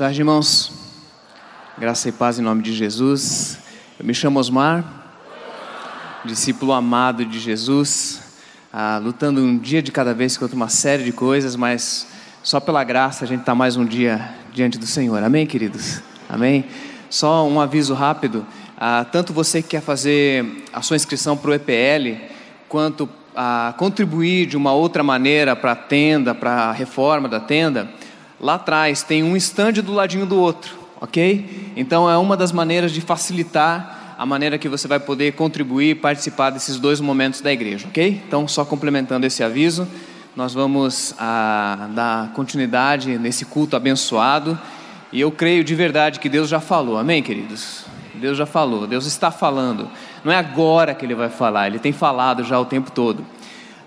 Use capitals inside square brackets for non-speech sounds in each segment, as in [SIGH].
Tarde, irmãos. Graça e paz em nome de Jesus. Eu me chamo Osmar, discípulo amado de Jesus, ah, lutando um dia de cada vez contra uma série de coisas, mas só pela graça a gente está mais um dia diante do Senhor. Amém, queridos? Amém? Só um aviso rápido: ah, tanto você que quer fazer a sua inscrição para o EPL, quanto a contribuir de uma outra maneira para a tenda, para a reforma da tenda, lá atrás tem um estande do ladinho do outro, ok? Então é uma das maneiras de facilitar a maneira que você vai poder contribuir e participar desses dois momentos da igreja, ok? Então, só complementando esse aviso, nós vamos ah, dar continuidade nesse culto abençoado e eu creio de verdade que Deus já falou, amém, queridos? Deus já falou, Deus está falando. Não é agora que Ele vai falar, Ele tem falado já o tempo todo.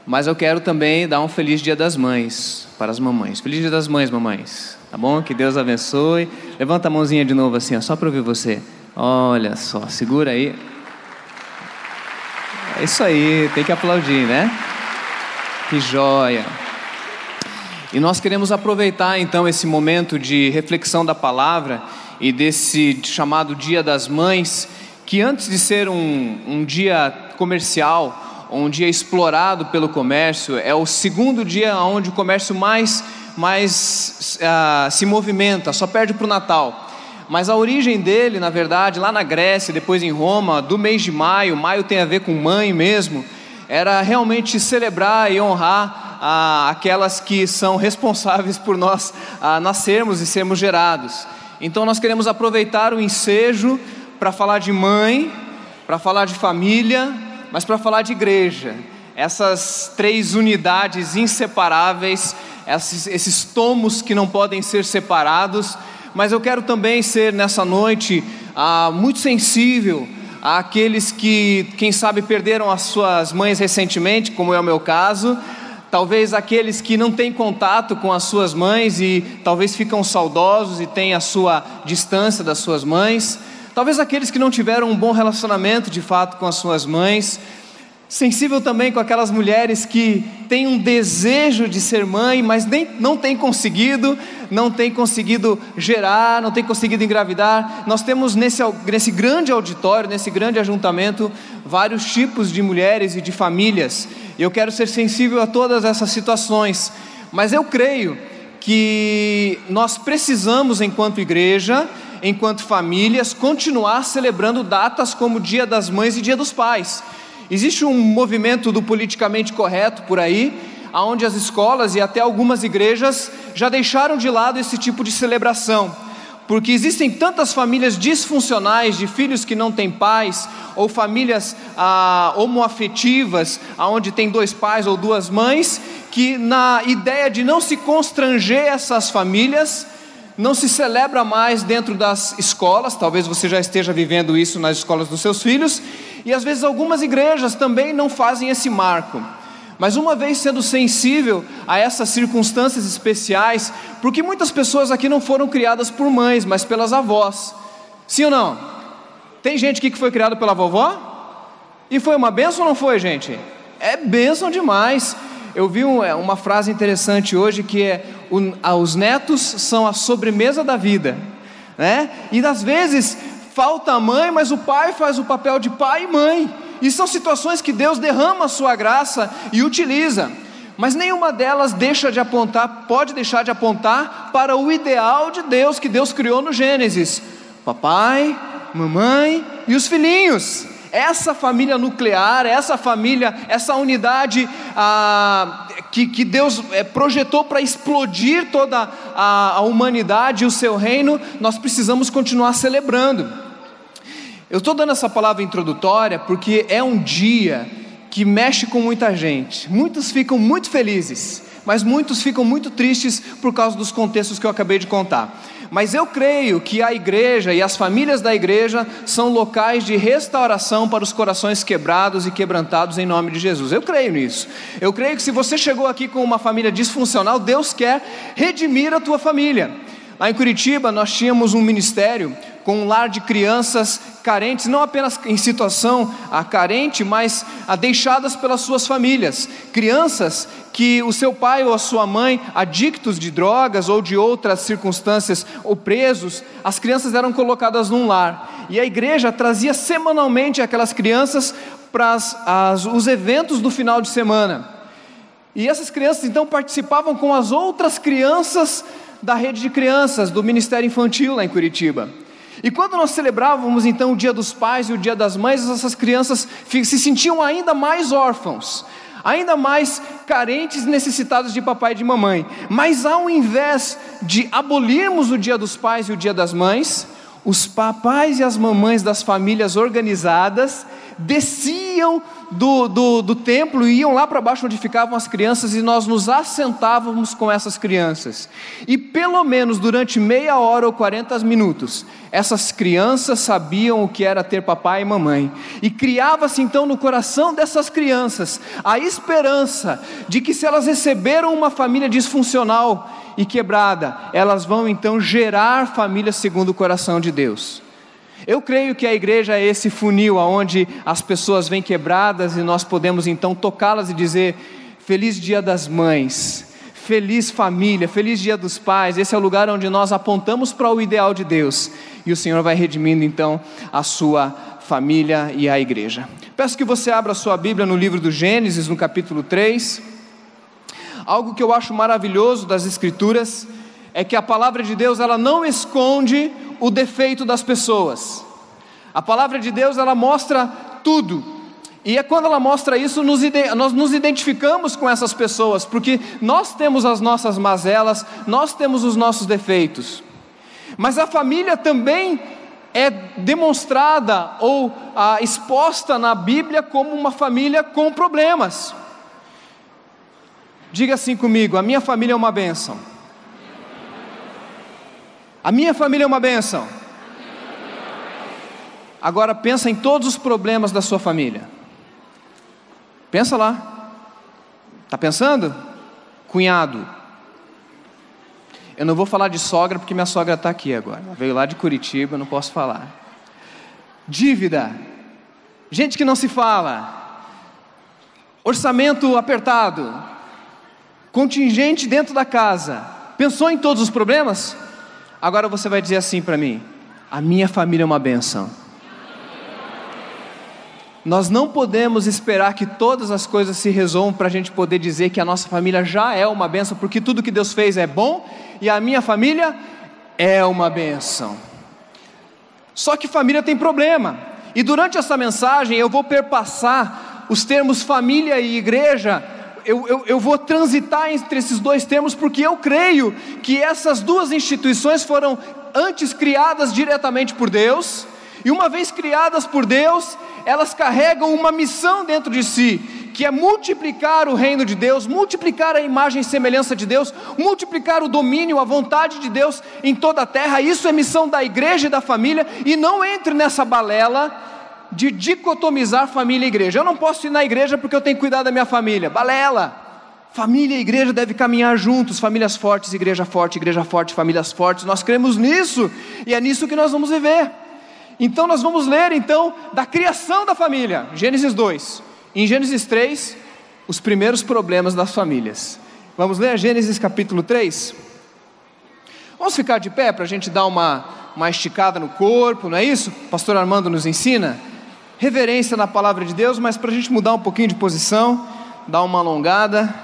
Mas eu quero também dar um feliz Dia das Mães para as mamães. Feliz Dia das Mães, mamães. Tá bom? Que Deus abençoe. Levanta a mãozinha de novo assim, ó, só para ouvir você. Olha só, segura aí. É isso aí, tem que aplaudir, né? Que joia. E nós queremos aproveitar então esse momento de reflexão da palavra e desse chamado Dia das Mães, que antes de ser um, um dia comercial, um dia explorado pelo comércio, é o segundo dia onde o comércio mais, mais uh, se movimenta, só perde para o Natal. Mas a origem dele, na verdade, lá na Grécia, depois em Roma, do mês de maio, maio tem a ver com mãe mesmo, era realmente celebrar e honrar ah, aquelas que são responsáveis por nós ah, nascermos e sermos gerados. Então nós queremos aproveitar o ensejo para falar de mãe, para falar de família, mas para falar de igreja. Essas três unidades inseparáveis, esses, esses tomos que não podem ser separados. Mas eu quero também ser nessa noite ah, muito sensível àqueles que, quem sabe, perderam as suas mães recentemente, como é o meu caso talvez aqueles que não têm contato com as suas mães e talvez ficam saudosos e têm a sua distância das suas mães, talvez aqueles que não tiveram um bom relacionamento de fato com as suas mães, Sensível também com aquelas mulheres que têm um desejo de ser mãe, mas nem, não têm conseguido, não têm conseguido gerar, não têm conseguido engravidar. Nós temos nesse, nesse grande auditório, nesse grande ajuntamento, vários tipos de mulheres e de famílias. Eu quero ser sensível a todas essas situações. Mas eu creio que nós precisamos, enquanto igreja, enquanto famílias, continuar celebrando datas como Dia das Mães e Dia dos Pais. Existe um movimento do politicamente correto por aí, onde as escolas e até algumas igrejas já deixaram de lado esse tipo de celebração, porque existem tantas famílias disfuncionais de filhos que não têm pais, ou famílias ah, homoafetivas, onde tem dois pais ou duas mães, que na ideia de não se constranger essas famílias, não se celebra mais dentro das escolas, talvez você já esteja vivendo isso nas escolas dos seus filhos, e às vezes algumas igrejas também não fazem esse marco. Mas uma vez sendo sensível a essas circunstâncias especiais, porque muitas pessoas aqui não foram criadas por mães, mas pelas avós. Sim ou não? Tem gente aqui que foi criada pela vovó? E foi uma benção ou não foi, gente? É benção demais. Eu vi é, uma frase interessante hoje que é: os netos são a sobremesa da vida, né? E às vezes falta a mãe, mas o pai faz o papel de pai e mãe. E são situações que Deus derrama a sua graça e utiliza. Mas nenhuma delas deixa de apontar, pode deixar de apontar para o ideal de Deus que Deus criou no Gênesis: papai, mamãe e os filhinhos essa família nuclear, essa família, essa unidade ah, que, que Deus é, projetou para explodir toda a, a humanidade e o seu reino, nós precisamos continuar celebrando. Eu estou dando essa palavra introdutória porque é um dia que mexe com muita gente. Muitos ficam muito felizes, mas muitos ficam muito tristes por causa dos contextos que eu acabei de contar. Mas eu creio que a igreja e as famílias da igreja são locais de restauração para os corações quebrados e quebrantados em nome de Jesus. Eu creio nisso. Eu creio que se você chegou aqui com uma família disfuncional, Deus quer redimir a tua família. Lá em Curitiba nós tínhamos um ministério com um lar de crianças carentes, não apenas em situação a carente, mas a deixadas pelas suas famílias. Crianças que o seu pai ou a sua mãe, adictos de drogas ou de outras circunstâncias, ou presos, as crianças eram colocadas num lar. E a igreja trazia semanalmente aquelas crianças para as, as, os eventos do final de semana. E essas crianças então participavam com as outras crianças da rede de crianças do Ministério Infantil lá em Curitiba. E quando nós celebrávamos então o Dia dos Pais e o Dia das Mães, essas crianças se sentiam ainda mais órfãos, ainda mais carentes e necessitados de papai e de mamãe. Mas ao invés de abolirmos o Dia dos Pais e o Dia das Mães, os papais e as mamães das famílias organizadas desciam do, do, do templo e iam lá para baixo onde ficavam as crianças e nós nos assentávamos com essas crianças. E pelo menos durante meia hora ou 40 minutos, essas crianças sabiam o que era ter papai e mamãe. E criava-se então no coração dessas crianças a esperança de que se elas receberam uma família disfuncional e quebrada, elas vão então gerar famílias segundo o coração de Deus. Eu creio que a igreja é esse funil aonde as pessoas vêm quebradas e nós podemos então tocá-las e dizer: Feliz Dia das Mães, feliz família, feliz Dia dos Pais. Esse é o lugar onde nós apontamos para o ideal de Deus e o Senhor vai redimindo então a sua família e a igreja. Peço que você abra sua Bíblia no livro do Gênesis, no capítulo 3. Algo que eu acho maravilhoso das Escrituras é que a palavra de Deus ela não esconde o defeito das pessoas. A palavra de Deus ela mostra tudo. E é quando ela mostra isso, nos, nós nos identificamos com essas pessoas, porque nós temos as nossas mazelas, nós temos os nossos defeitos. Mas a família também é demonstrada ou ah, exposta na Bíblia como uma família com problemas. Diga assim comigo: a minha família é uma bênção. A minha família é uma bênção. Agora pensa em todos os problemas da sua família. Pensa lá. Está pensando? Cunhado. Eu não vou falar de sogra porque minha sogra está aqui agora. Ela veio lá de Curitiba, não posso falar. Dívida. Gente que não se fala. Orçamento apertado. Contingente dentro da casa. Pensou em todos os problemas? Agora você vai dizer assim para mim: a minha família é uma benção. Nós não podemos esperar que todas as coisas se resolvam para a gente poder dizer que a nossa família já é uma benção, porque tudo que Deus fez é bom e a minha família é uma benção. Só que família tem problema, e durante essa mensagem eu vou perpassar os termos família e igreja eu, eu, eu vou transitar entre esses dois termos porque eu creio que essas duas instituições foram antes criadas diretamente por Deus, e uma vez criadas por Deus, elas carregam uma missão dentro de si, que é multiplicar o reino de Deus, multiplicar a imagem e semelhança de Deus, multiplicar o domínio, a vontade de Deus em toda a terra. Isso é missão da igreja e da família, e não entre nessa balela de dicotomizar família e igreja. Eu não posso ir na igreja porque eu tenho que cuidar da minha família. Balela! Família e igreja devem caminhar juntos, famílias fortes, igreja forte, igreja forte, famílias fortes. Nós cremos nisso e é nisso que nós vamos viver. Então nós vamos ler então da criação da família, Gênesis 2. Em Gênesis 3, os primeiros problemas das famílias. Vamos ler Gênesis capítulo 3? Vamos ficar de pé para a gente dar uma, uma esticada no corpo, não é isso? Pastor Armando nos ensina reverência na palavra de Deus, mas para a gente mudar um pouquinho de posição, dar uma alongada.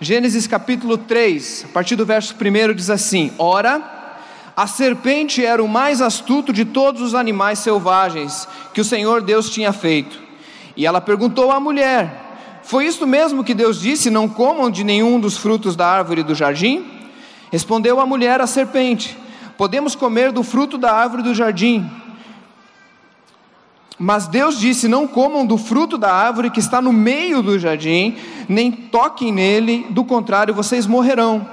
Gênesis capítulo 3, a partir do verso 1 diz assim: Ora, a serpente era o mais astuto de todos os animais selvagens que o Senhor Deus tinha feito. E ela perguntou à mulher: Foi isto mesmo que Deus disse: Não comam de nenhum dos frutos da árvore do jardim? Respondeu a mulher à serpente: Podemos comer do fruto da árvore do jardim mas Deus disse: Não comam do fruto da árvore que está no meio do jardim, nem toquem nele, do contrário vocês morrerão.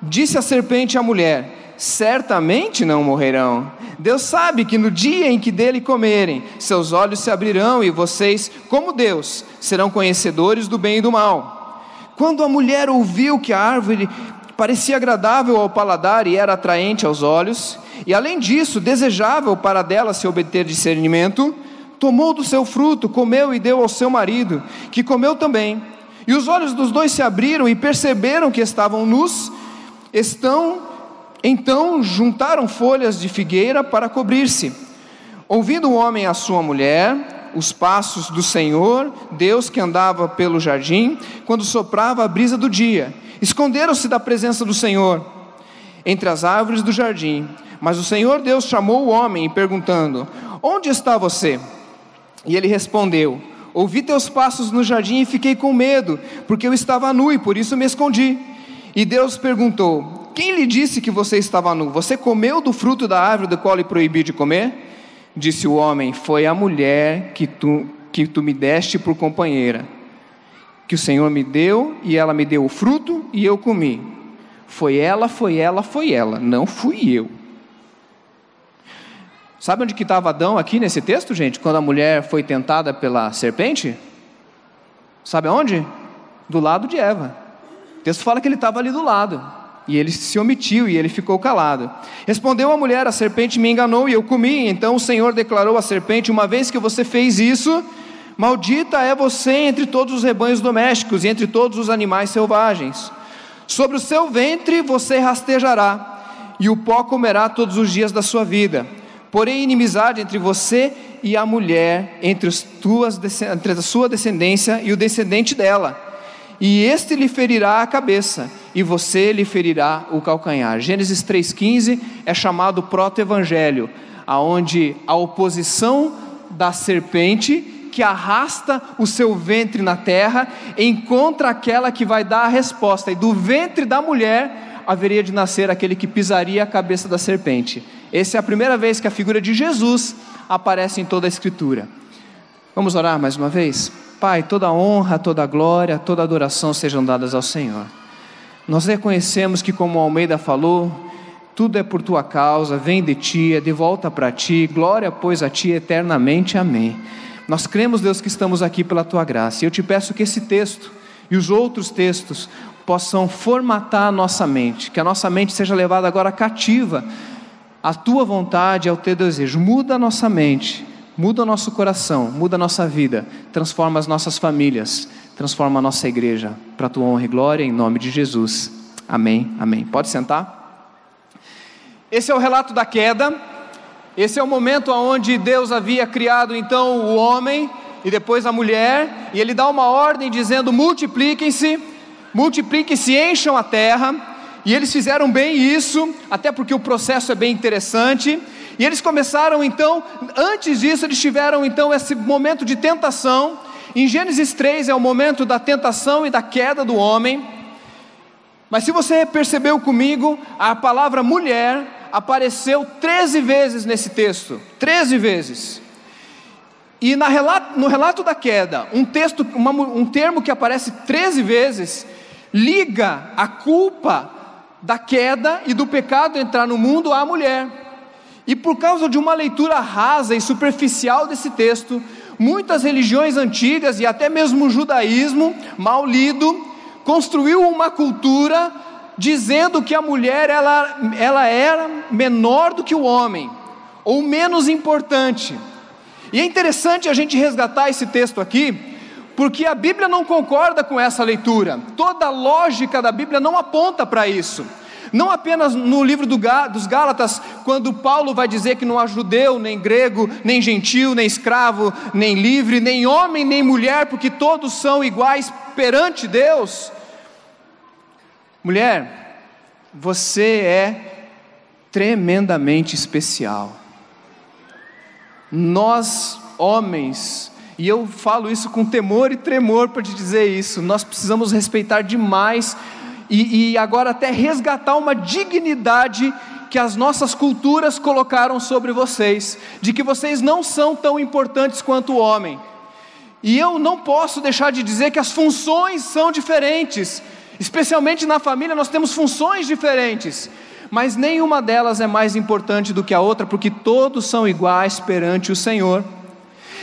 Disse a serpente à mulher: Certamente não morrerão. Deus sabe que no dia em que dele comerem, seus olhos se abrirão e vocês, como Deus, serão conhecedores do bem e do mal. Quando a mulher ouviu que a árvore parecia agradável ao paladar e era atraente aos olhos, e além disso, desejável para dela se obter discernimento, tomou do seu fruto, comeu e deu ao seu marido, que comeu também. E os olhos dos dois se abriram e perceberam que estavam nus, estão então juntaram folhas de figueira para cobrir-se. Ouvindo o homem a sua mulher, os passos do Senhor, Deus que andava pelo jardim, quando soprava a brisa do dia, esconderam-se da presença do Senhor entre as árvores do jardim. Mas o Senhor Deus chamou o homem, perguntando: Onde está você? E ele respondeu: Ouvi teus passos no jardim e fiquei com medo, porque eu estava nu e por isso me escondi. E Deus perguntou: Quem lhe disse que você estava nu? Você comeu do fruto da árvore do qual lhe proibi de comer? Disse o homem: Foi a mulher que tu, que tu me deste por companheira, que o Senhor me deu, e ela me deu o fruto, e eu comi. Foi ela, foi ela, foi ela, não fui eu. Sabe onde que estava Adão aqui nesse texto, gente? Quando a mulher foi tentada pela serpente? Sabe aonde? Do lado de Eva. O texto fala que ele estava ali do lado. E ele se omitiu e ele ficou calado. Respondeu a mulher: A serpente me enganou e eu comi. Então o Senhor declarou à serpente: Uma vez que você fez isso, maldita é você entre todos os rebanhos domésticos e entre todos os animais selvagens. Sobre o seu ventre você rastejará, e o pó comerá todos os dias da sua vida porém inimizade entre você e a mulher, entre, as tuas, entre a sua descendência e o descendente dela. E este lhe ferirá a cabeça, e você lhe ferirá o calcanhar. Gênesis 3,15 é chamado proto-evangelho, aonde a oposição da serpente que arrasta o seu ventre na terra encontra aquela que vai dar a resposta, e do ventre da mulher haveria de nascer aquele que pisaria a cabeça da serpente. Essa é a primeira vez que a figura de Jesus aparece em toda a Escritura. Vamos orar mais uma vez? Pai, toda honra, toda glória, toda adoração sejam dadas ao Senhor. Nós reconhecemos que, como Almeida falou, tudo é por tua causa, vem de ti, é de volta para ti, glória, pois, a ti eternamente. Amém. Nós cremos, Deus, que estamos aqui pela tua graça. E eu te peço que esse texto e os outros textos possam formatar a nossa mente, que a nossa mente seja levada agora cativa a tua vontade, ao teu desejo. Muda a nossa mente, muda o nosso coração, muda a nossa vida, transforma as nossas famílias, transforma a nossa igreja, para a tua honra e glória, em nome de Jesus. Amém, amém. Pode sentar. Esse é o relato da queda, esse é o momento onde Deus havia criado então o homem e depois a mulher, e ele dá uma ordem dizendo: multipliquem-se, multipliquem-se, encham a terra. E eles fizeram bem isso, até porque o processo é bem interessante. E eles começaram então, antes disso, eles tiveram então esse momento de tentação. Em Gênesis 3 é o momento da tentação e da queda do homem. Mas se você percebeu comigo, a palavra mulher apareceu 13 vezes nesse texto 13 vezes. E relato, no relato da queda, um, texto, uma, um termo que aparece 13 vezes, liga a culpa da queda e do pecado entrar no mundo à mulher. E por causa de uma leitura rasa e superficial desse texto, muitas religiões antigas e até mesmo o judaísmo, mal lido, construiu uma cultura dizendo que a mulher ela, ela era menor do que o homem, ou menos importante. E é interessante a gente resgatar esse texto aqui, porque a Bíblia não concorda com essa leitura, toda a lógica da Bíblia não aponta para isso. Não apenas no livro do, dos Gálatas, quando Paulo vai dizer que não há judeu, nem grego, nem gentil, nem escravo, nem livre, nem homem, nem mulher, porque todos são iguais perante Deus. Mulher, você é tremendamente especial. Nós, homens, e eu falo isso com temor e tremor para te dizer isso. Nós precisamos respeitar demais e, e agora até resgatar uma dignidade que as nossas culturas colocaram sobre vocês, de que vocês não são tão importantes quanto o homem. E eu não posso deixar de dizer que as funções são diferentes, especialmente na família nós temos funções diferentes, mas nenhuma delas é mais importante do que a outra, porque todos são iguais perante o Senhor.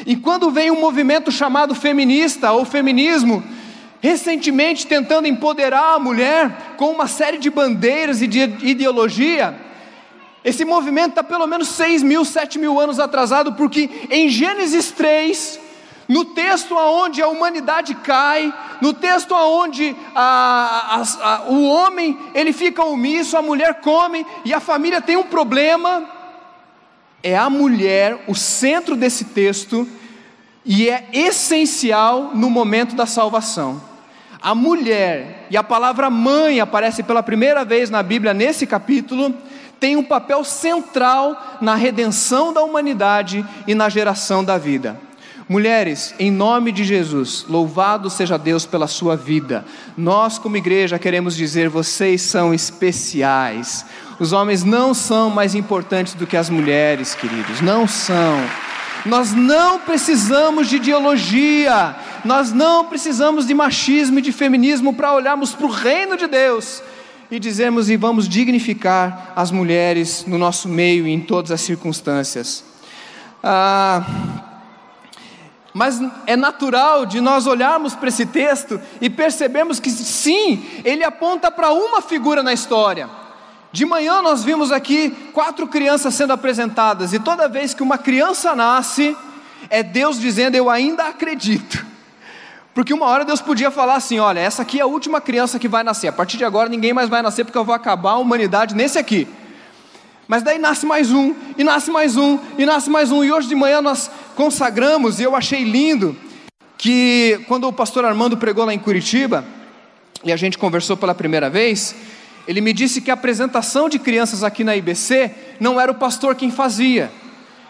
E quando vem um movimento chamado feminista ou feminismo, recentemente tentando empoderar a mulher com uma série de bandeiras e de ideologia. Esse movimento está pelo menos 6 mil, 7 mil anos atrasado, porque em Gênesis 3, no texto aonde a humanidade cai, no texto aonde a, a, a, o homem ele fica omisso, a mulher come e a família tem um problema, é a mulher o centro desse texto e é essencial no momento da salvação. A mulher, e a palavra mãe aparece pela primeira vez na Bíblia nesse capítulo, tem um papel central na redenção da humanidade e na geração da vida. Mulheres, em nome de Jesus, louvado seja Deus pela sua vida. Nós, como igreja, queremos dizer: vocês são especiais. Os homens não são mais importantes do que as mulheres, queridos, não são. Nós não precisamos de ideologia, nós não precisamos de machismo e de feminismo para olharmos para o reino de Deus e dizermos e vamos dignificar as mulheres no nosso meio e em todas as circunstâncias. Ah, mas é natural de nós olharmos para esse texto e percebermos que sim, ele aponta para uma figura na história. De manhã nós vimos aqui quatro crianças sendo apresentadas, e toda vez que uma criança nasce, é Deus dizendo: Eu ainda acredito. Porque uma hora Deus podia falar assim: Olha, essa aqui é a última criança que vai nascer, a partir de agora ninguém mais vai nascer, porque eu vou acabar a humanidade nesse aqui. Mas daí nasce mais um, e nasce mais um, e nasce mais um, e hoje de manhã nós consagramos, e eu achei lindo que quando o pastor Armando pregou lá em Curitiba, e a gente conversou pela primeira vez, ele me disse que a apresentação de crianças aqui na IBC não era o pastor quem fazia,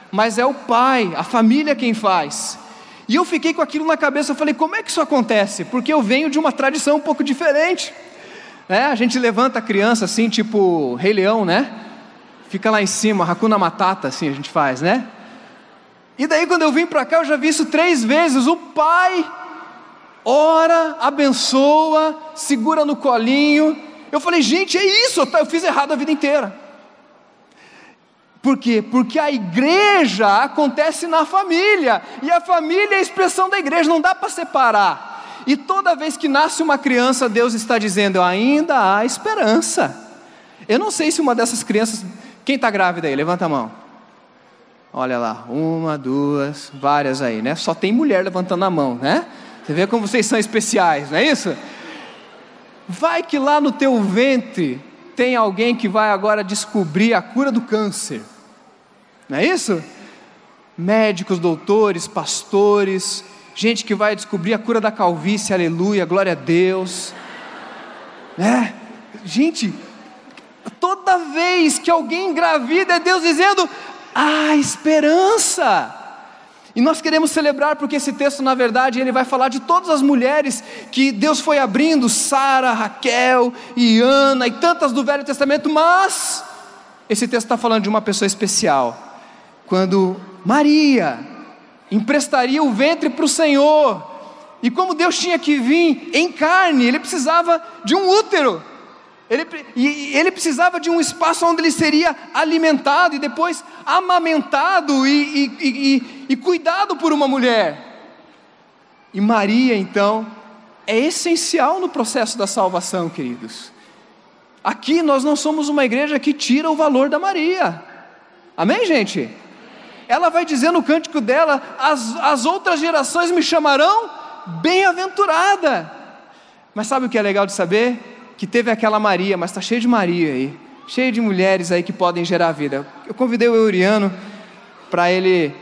mas é o pai, a família quem faz. E eu fiquei com aquilo na cabeça, eu falei, como é que isso acontece? Porque eu venho de uma tradição um pouco diferente. É, a gente levanta a criança assim, tipo Rei Leão, né? Fica lá em cima, Hakuna Matata, assim a gente faz, né? E daí quando eu vim para cá, eu já vi isso três vezes. O pai ora, abençoa, segura no colinho, eu falei, gente, é isso, eu fiz errado a vida inteira. Por quê? Porque a igreja acontece na família, e a família é a expressão da igreja, não dá para separar. E toda vez que nasce uma criança, Deus está dizendo: ainda há esperança. Eu não sei se uma dessas crianças. Quem está grávida aí? Levanta a mão. Olha lá, uma, duas, várias aí, né? Só tem mulher levantando a mão, né? Você vê como vocês são especiais, não é isso? Vai que lá no teu ventre tem alguém que vai agora descobrir a cura do câncer. Não é isso? Médicos, doutores, pastores, gente que vai descobrir a cura da calvície, aleluia, glória a Deus. Né? Gente, toda vez que alguém engravida é Deus dizendo: "Ah, esperança". E nós queremos celebrar porque esse texto, na verdade, ele vai falar de todas as mulheres que Deus foi abrindo, Sara, Raquel e Ana e tantas do Velho Testamento, mas esse texto está falando de uma pessoa especial. Quando Maria emprestaria o ventre para o Senhor, e como Deus tinha que vir em carne, ele precisava de um útero. Ele, e ele precisava de um espaço onde ele seria alimentado e depois amamentado e, e, e, e cuidado por uma mulher. E Maria, então, é essencial no processo da salvação, queridos. Aqui nós não somos uma igreja que tira o valor da Maria. Amém, gente? Ela vai dizer no cântico dela: as, as outras gerações me chamarão bem-aventurada. Mas sabe o que é legal de saber? Que teve aquela Maria, mas está cheio de Maria aí, cheio de mulheres aí que podem gerar vida. Eu convidei o Euriano para ele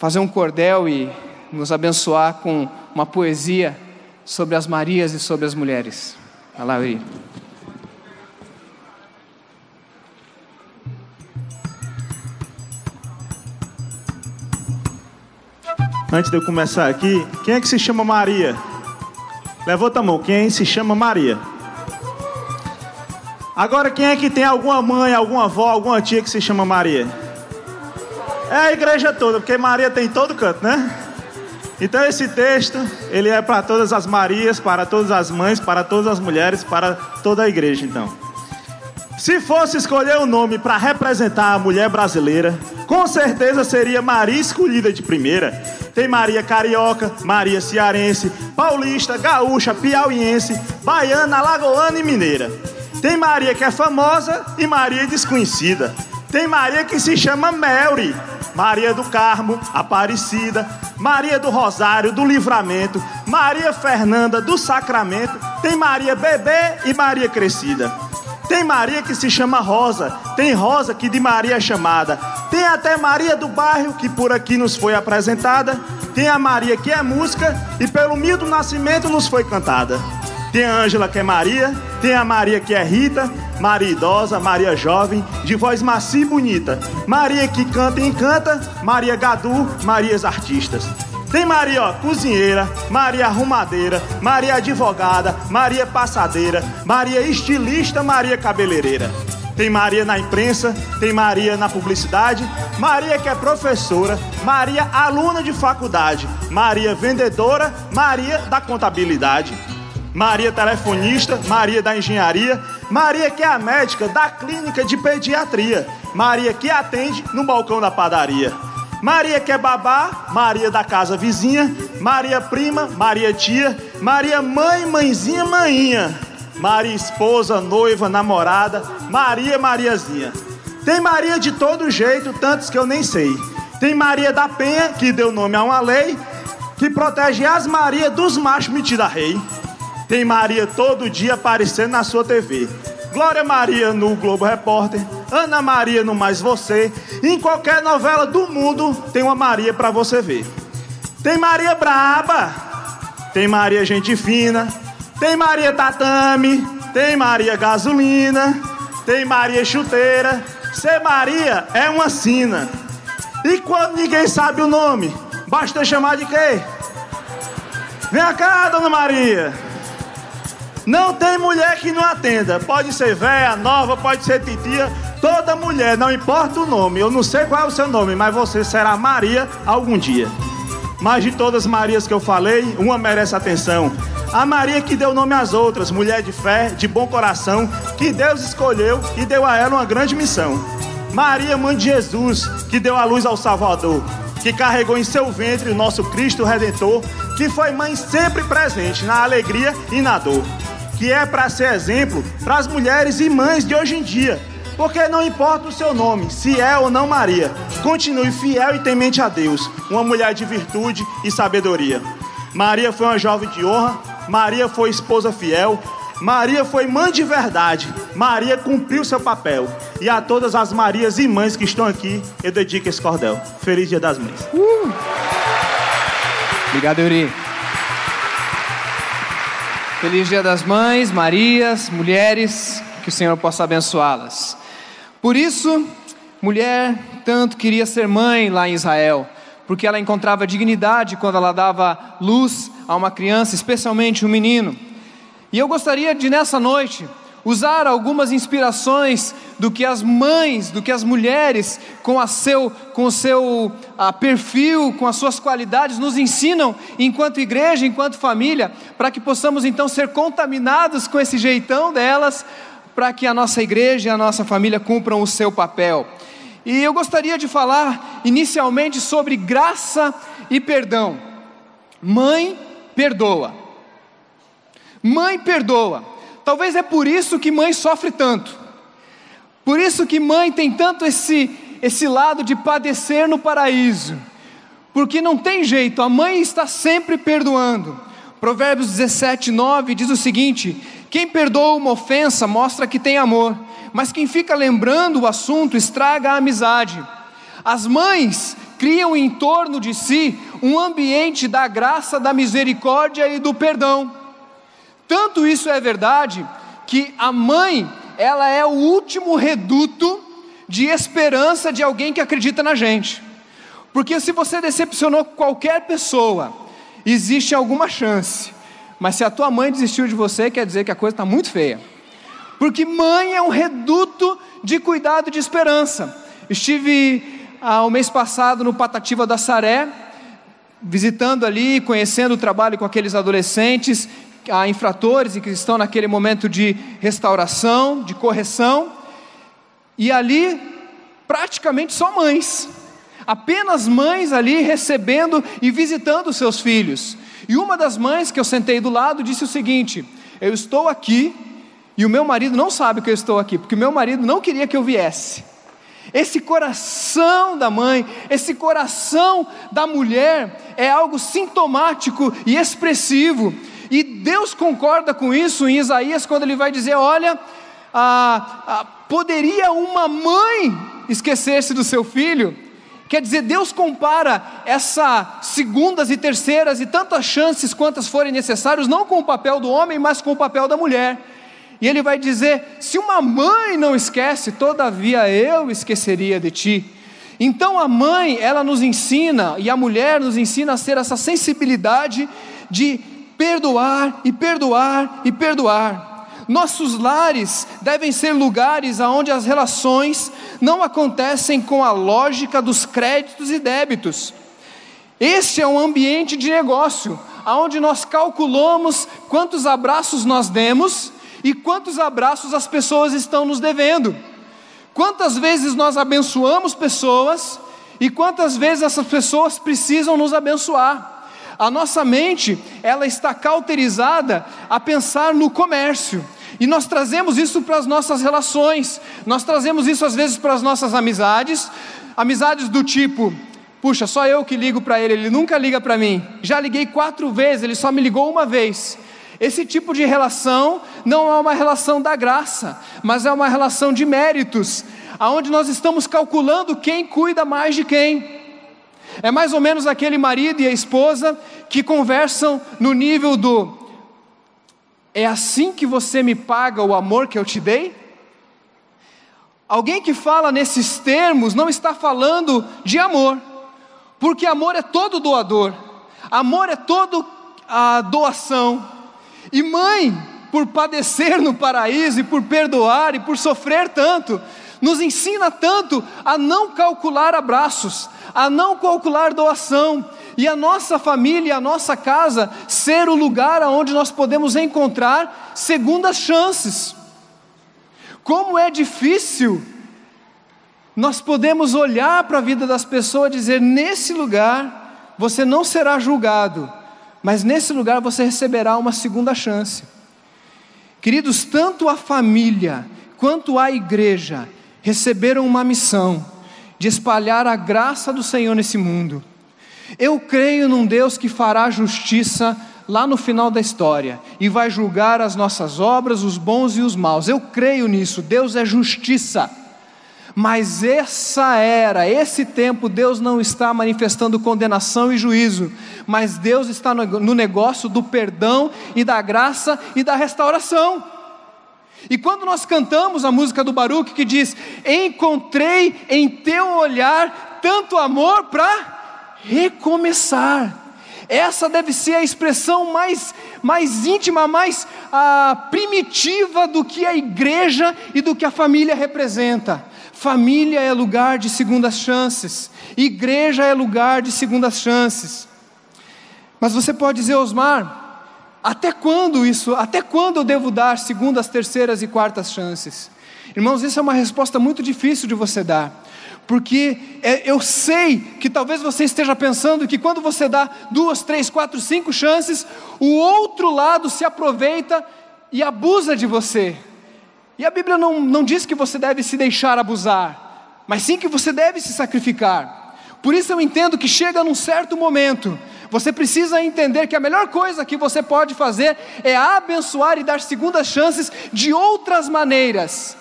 fazer um cordel e nos abençoar com uma poesia sobre as Marias e sobre as mulheres. Olha lá, Euri. Antes de eu começar aqui, quem é que se chama Maria? Levanta a mão, quem se chama Maria? Agora, quem é que tem alguma mãe, alguma avó, alguma tia que se chama Maria? É a igreja toda, porque Maria tem todo canto, né? Então esse texto, ele é para todas as Marias, para todas as mães, para todas as mulheres, para toda a igreja, então. Se fosse escolher um nome para representar a mulher brasileira, com certeza seria Maria escolhida de primeira. Tem Maria carioca, Maria cearense, paulista, gaúcha, piauiense, baiana, alagoana e mineira. Tem Maria que é famosa e Maria desconhecida. Tem Maria que se chama Mary, Maria do Carmo, Aparecida, Maria do Rosário, do Livramento, Maria Fernanda do Sacramento, tem Maria Bebê e Maria Crescida. Tem Maria que se chama Rosa, tem Rosa que de Maria é chamada, tem até Maria do Bairro que por aqui nos foi apresentada, tem a Maria que é música e pelo mil do nascimento nos foi cantada. Tem a Ângela que é Maria, tem a Maria que é Rita, Maria idosa, Maria jovem, de voz macia e bonita. Maria que canta e encanta, Maria Gadu, Marias artistas. Tem Maria, ó, cozinheira, Maria arrumadeira, Maria advogada, Maria passadeira, Maria estilista, Maria cabeleireira. Tem Maria na imprensa, tem Maria na publicidade, Maria que é professora, Maria aluna de faculdade, Maria vendedora, Maria da contabilidade. Maria telefonista, Maria da engenharia, Maria que é a médica da clínica de pediatria, Maria que atende no balcão da padaria. Maria que é babá, Maria da casa vizinha, Maria prima, Maria tia, Maria mãe, mãezinha, mãinha, Maria esposa, noiva, namorada, Maria Mariazinha. Tem Maria de todo jeito, tantos que eu nem sei. Tem Maria da Penha, que deu nome a uma lei, que protege as Maria dos machos metidos a rei. Tem Maria todo dia aparecendo na sua TV. Glória Maria no Globo Repórter, Ana Maria no Mais Você. Em qualquer novela do mundo tem uma Maria para você ver. Tem Maria Braba, tem Maria Gente Fina, tem Maria Tatame, tem Maria Gasolina, tem Maria Chuteira. Ser Maria é uma sina. E quando ninguém sabe o nome, basta chamar de quê? Vem cá, dona Maria. Não tem mulher que não atenda. Pode ser velha, nova, pode ser titia. Toda mulher, não importa o nome. Eu não sei qual é o seu nome, mas você será Maria algum dia. Mas de todas as Marias que eu falei, uma merece atenção. A Maria que deu nome às outras, mulher de fé, de bom coração, que Deus escolheu e deu a ela uma grande missão. Maria, mãe de Jesus, que deu a luz ao Salvador, que carregou em seu ventre o nosso Cristo Redentor, que foi mãe sempre presente na alegria e na dor que é para ser exemplo para as mulheres e mães de hoje em dia. Porque não importa o seu nome, se é ou não Maria, continue fiel e temente a Deus, uma mulher de virtude e sabedoria. Maria foi uma jovem de honra, Maria foi esposa fiel, Maria foi mãe de verdade, Maria cumpriu seu papel. E a todas as Marias e mães que estão aqui, eu dedico esse cordel. Feliz Dia das Mães. Uh! Obrigado, Yuri. Feliz Dia das Mães, Marias, mulheres, que o Senhor possa abençoá-las. Por isso, mulher tanto queria ser mãe lá em Israel, porque ela encontrava dignidade quando ela dava luz a uma criança, especialmente um menino. E eu gostaria de nessa noite usar algumas inspirações do que as mães, do que as mulheres, com, a seu, com o seu a, perfil, com as suas qualidades, nos ensinam enquanto igreja, enquanto família, para que possamos então ser contaminados com esse jeitão delas, para que a nossa igreja e a nossa família cumpram o seu papel. E eu gostaria de falar inicialmente sobre graça e perdão. Mãe perdoa. Mãe perdoa. Talvez é por isso que mãe sofre tanto. Por isso que mãe tem tanto esse esse lado de padecer no paraíso. Porque não tem jeito, a mãe está sempre perdoando. Provérbios 17, 9 diz o seguinte: Quem perdoa uma ofensa mostra que tem amor, mas quem fica lembrando o assunto estraga a amizade. As mães criam em torno de si um ambiente da graça, da misericórdia e do perdão. Tanto isso é verdade que a mãe, ela é o último reduto de esperança de alguém que acredita na gente. Porque se você decepcionou qualquer pessoa, existe alguma chance. Mas se a tua mãe desistiu de você, quer dizer que a coisa está muito feia. Porque mãe é um reduto de cuidado e de esperança. Estive ah, o mês passado no Patativa da Saré, visitando ali, conhecendo o trabalho com aqueles adolescentes a infratores e que estão naquele momento de restauração, de correção, e ali praticamente só mães, apenas mães ali recebendo e visitando seus filhos. E uma das mães que eu sentei do lado disse o seguinte: Eu estou aqui e o meu marido não sabe que eu estou aqui, porque o meu marido não queria que eu viesse. Esse coração da mãe, esse coração da mulher é algo sintomático e expressivo. E Deus concorda com isso em Isaías, quando ele vai dizer: Olha, ah, ah, poderia uma mãe esquecer-se do seu filho? Quer dizer, Deus compara essas segundas e terceiras e tantas chances quantas forem necessárias, não com o papel do homem, mas com o papel da mulher. E ele vai dizer: se uma mãe não esquece, todavia eu esqueceria de ti. Então a mãe, ela nos ensina, e a mulher nos ensina a ser essa sensibilidade de perdoar e perdoar e perdoar. Nossos lares devem ser lugares onde as relações não acontecem com a lógica dos créditos e débitos. Este é um ambiente de negócio, onde nós calculamos quantos abraços nós demos e quantos abraços as pessoas estão nos devendo. Quantas vezes nós abençoamos pessoas e quantas vezes essas pessoas precisam nos abençoar. A nossa mente, ela está cauterizada a pensar no comércio. E nós trazemos isso para as nossas relações. Nós trazemos isso às vezes para as nossas amizades, amizades do tipo: puxa, só eu que ligo para ele, ele nunca liga para mim. Já liguei quatro vezes, ele só me ligou uma vez. Esse tipo de relação não é uma relação da graça, mas é uma relação de méritos, aonde nós estamos calculando quem cuida mais de quem. É mais ou menos aquele marido e a esposa que conversam no nível do é assim que você me paga o amor que eu te dei? Alguém que fala nesses termos não está falando de amor, porque amor é todo doador, amor é todo a doação, e mãe, por padecer no paraíso e por perdoar e por sofrer tanto, nos ensina tanto a não calcular abraços, a não calcular doação, e a nossa família, a nossa casa ser o lugar onde nós podemos encontrar segundas chances. Como é difícil nós podemos olhar para a vida das pessoas e dizer: nesse lugar você não será julgado, mas nesse lugar você receberá uma segunda chance. Queridos, tanto a família quanto a igreja receberam uma missão de espalhar a graça do Senhor nesse mundo. Eu creio num Deus que fará justiça lá no final da história e vai julgar as nossas obras, os bons e os maus. Eu creio nisso. Deus é justiça. Mas essa era, esse tempo, Deus não está manifestando condenação e juízo, mas Deus está no negócio do perdão e da graça e da restauração. E quando nós cantamos a música do Baruch que diz: Encontrei em teu olhar tanto amor para recomeçar. Essa deve ser a expressão mais, mais íntima, mais ah, primitiva do que a igreja e do que a família representa. Família é lugar de segundas chances, igreja é lugar de segundas chances. Mas você pode dizer, Osmar, até quando isso? Até quando eu devo dar segundas, terceiras e quartas chances? Irmãos, essa é uma resposta muito difícil de você dar, porque é, eu sei que talvez você esteja pensando que quando você dá duas, três, quatro, cinco chances, o outro lado se aproveita e abusa de você. E a Bíblia não, não diz que você deve se deixar abusar, mas sim que você deve se sacrificar. Por isso eu entendo que chega num certo momento, você precisa entender que a melhor coisa que você pode fazer é abençoar e dar segundas chances de outras maneiras.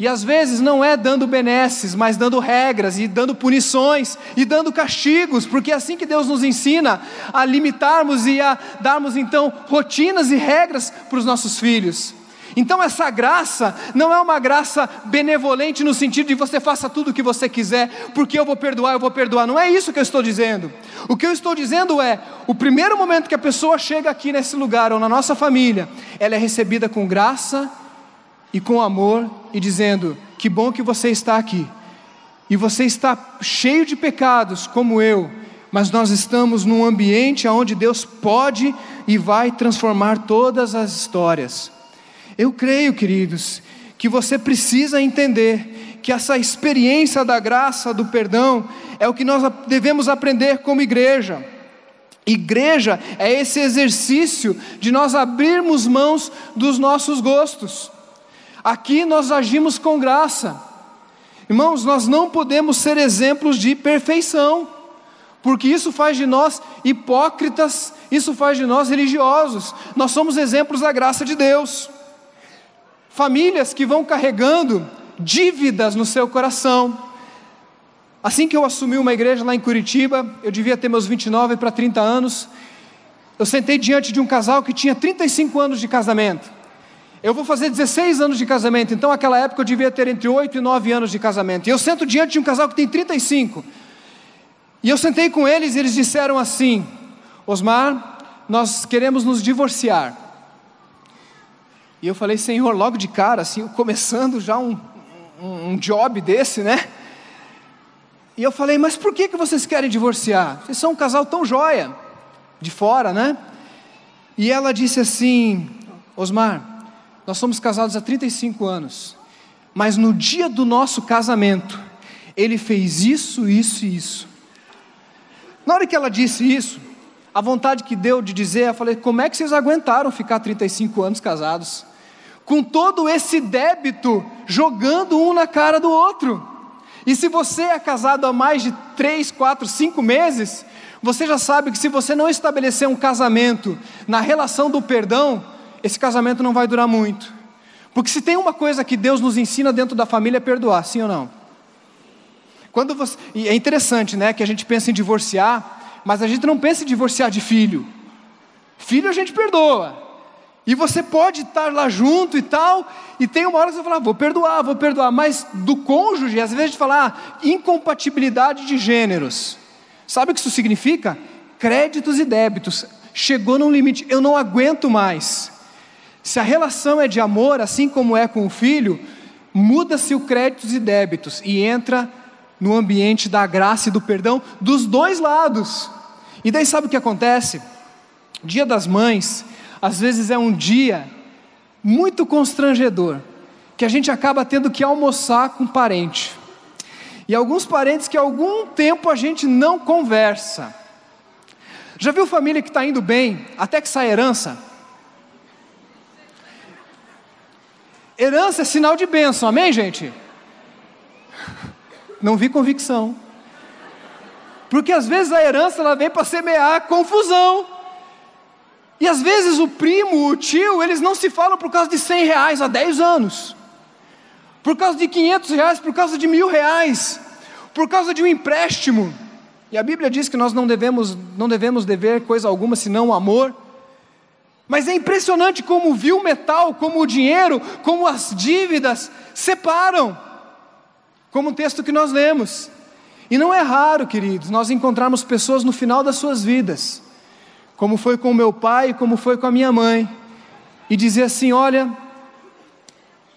E às vezes não é dando benesses, mas dando regras e dando punições e dando castigos, porque é assim que Deus nos ensina a limitarmos e a darmos então rotinas e regras para os nossos filhos. Então, essa graça não é uma graça benevolente no sentido de você faça tudo o que você quiser, porque eu vou perdoar, eu vou perdoar. Não é isso que eu estou dizendo. O que eu estou dizendo é: o primeiro momento que a pessoa chega aqui nesse lugar ou na nossa família, ela é recebida com graça e com amor e dizendo: que bom que você está aqui. E você está cheio de pecados, como eu, mas nós estamos num ambiente onde Deus pode e vai transformar todas as histórias. Eu creio, queridos, que você precisa entender que essa experiência da graça, do perdão, é o que nós devemos aprender como igreja. Igreja é esse exercício de nós abrirmos mãos dos nossos gostos. Aqui nós agimos com graça. Irmãos, nós não podemos ser exemplos de perfeição, porque isso faz de nós hipócritas, isso faz de nós religiosos. Nós somos exemplos da graça de Deus. Famílias que vão carregando dívidas no seu coração, Assim que eu assumi uma igreja lá em Curitiba, eu devia ter meus 29 para 30 anos. Eu sentei diante de um casal que tinha 35 anos de casamento. Eu vou fazer 16 anos de casamento, então naquela época eu devia ter entre 8 e 9 anos de casamento. E eu sento diante de um casal que tem 35. E eu sentei com eles e eles disseram assim: Osmar, nós queremos nos divorciar. E eu falei, Senhor, logo de cara, assim, começando já um, um, um job desse, né? E eu falei, mas por que, que vocês querem divorciar? Vocês são um casal tão joia, de fora, né? E ela disse assim: Osmar, nós somos casados há 35 anos, mas no dia do nosso casamento, ele fez isso, isso e isso. Na hora que ela disse isso, a vontade que deu de dizer, eu falei: como é que vocês aguentaram ficar 35 anos casados? Com todo esse débito jogando um na cara do outro. E se você é casado há mais de três, quatro, cinco meses, você já sabe que se você não estabelecer um casamento na relação do perdão, esse casamento não vai durar muito. Porque se tem uma coisa que Deus nos ensina dentro da família é perdoar, sim ou não? Quando você, e é interessante, né, que a gente pensa em divorciar, mas a gente não pensa em divorciar de filho. Filho a gente perdoa. E você pode estar lá junto e tal, e tem uma hora que você fala, ah, vou perdoar, vou perdoar, mas do cônjuge, às vezes de falar ah, incompatibilidade de gêneros. Sabe o que isso significa? Créditos e débitos. Chegou num limite, eu não aguento mais. Se a relação é de amor, assim como é com o filho, muda-se o créditos e débitos e entra no ambiente da graça e do perdão dos dois lados. E daí sabe o que acontece? Dia das Mães, às vezes é um dia muito constrangedor, que a gente acaba tendo que almoçar com parente. E alguns parentes que há algum tempo a gente não conversa. Já viu família que está indo bem, até que sai herança? Herança é sinal de bênção, amém, gente? Não vi convicção. Porque às vezes a herança ela vem para semear confusão. E às vezes o primo, o tio, eles não se falam por causa de 100 reais há 10 anos, por causa de 500 reais, por causa de mil reais, por causa de um empréstimo. E a Bíblia diz que nós não devemos, não devemos dever coisa alguma senão o amor. Mas é impressionante como o vil metal, como o dinheiro, como as dívidas separam, como o texto que nós lemos. E não é raro, queridos, nós encontrarmos pessoas no final das suas vidas como foi com meu pai, como foi com a minha mãe, e dizer assim: olha,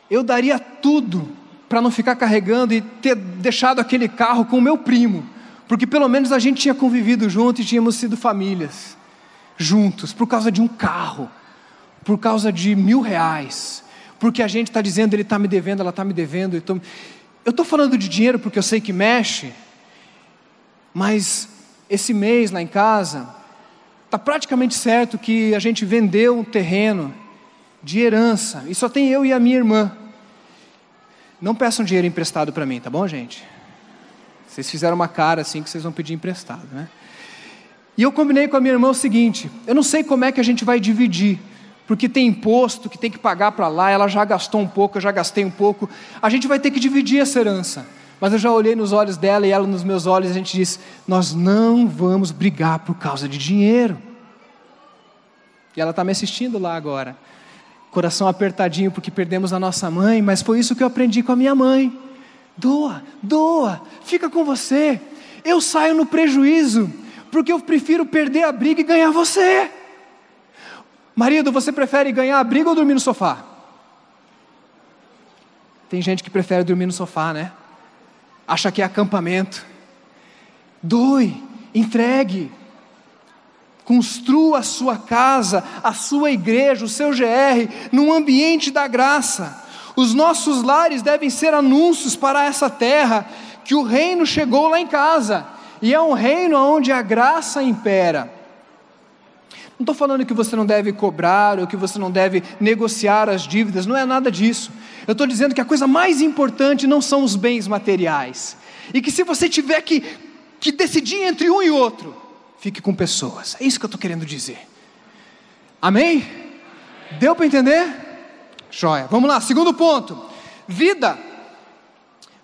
eu daria tudo para não ficar carregando e ter deixado aquele carro com o meu primo, porque pelo menos a gente tinha convivido junto e tínhamos sido famílias juntos, por causa de um carro, por causa de mil reais, porque a gente está dizendo ele está me devendo, ela está me devendo. Eu estou falando de dinheiro porque eu sei que mexe, mas esse mês lá em casa, Está praticamente certo que a gente vendeu um terreno de herança e só tem eu e a minha irmã. Não peçam dinheiro emprestado para mim, tá bom, gente? Vocês fizeram uma cara assim que vocês vão pedir emprestado, né? E eu combinei com a minha irmã o seguinte: eu não sei como é que a gente vai dividir, porque tem imposto que tem que pagar para lá, ela já gastou um pouco, eu já gastei um pouco, a gente vai ter que dividir essa herança. Mas eu já olhei nos olhos dela e ela nos meus olhos e a gente disse: Nós não vamos brigar por causa de dinheiro. E ela está me assistindo lá agora. Coração apertadinho porque perdemos a nossa mãe, mas foi isso que eu aprendi com a minha mãe. Doa, doa, fica com você. Eu saio no prejuízo, porque eu prefiro perder a briga e ganhar você. Marido, você prefere ganhar a briga ou dormir no sofá? Tem gente que prefere dormir no sofá, né? Acha que é acampamento. Doe, entregue, construa a sua casa, a sua igreja, o seu GR, num ambiente da graça. Os nossos lares devem ser anúncios para essa terra que o reino chegou lá em casa, e é um reino onde a graça impera. Não estou falando que você não deve cobrar ou que você não deve negociar as dívidas, não é nada disso. Eu estou dizendo que a coisa mais importante não são os bens materiais. E que se você tiver que, que decidir entre um e outro, fique com pessoas. É isso que eu estou querendo dizer. Amém? Deu para entender? Joia. Vamos lá, segundo ponto. Vida.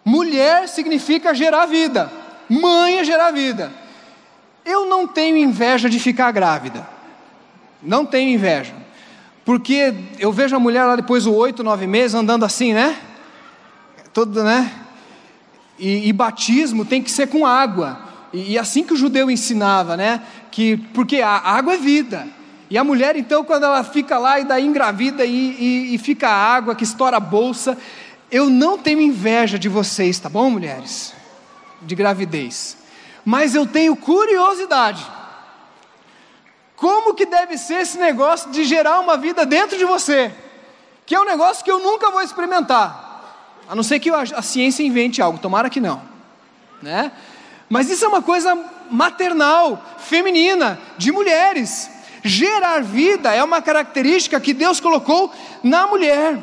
Mulher significa gerar vida. Mãe é gerar vida. Eu não tenho inveja de ficar grávida. Não tenho inveja. Porque eu vejo a mulher lá depois do oito, nove meses andando assim, né? Todo, né? E, e, batismo tem que ser com água. E, e, assim que o judeu ensinava, né? Que, porque a água é vida. E a mulher, então, quando ela fica lá e daí engravida e, e, fica água que estoura a bolsa, eu não tenho inveja de vocês, tá bom, mulheres? De gravidez. Mas eu tenho curiosidade. Como que deve ser esse negócio de gerar uma vida dentro de você? Que é um negócio que eu nunca vou experimentar. A não ser que a ciência invente algo, tomara que não. Né? Mas isso é uma coisa maternal, feminina, de mulheres. Gerar vida é uma característica que Deus colocou na mulher.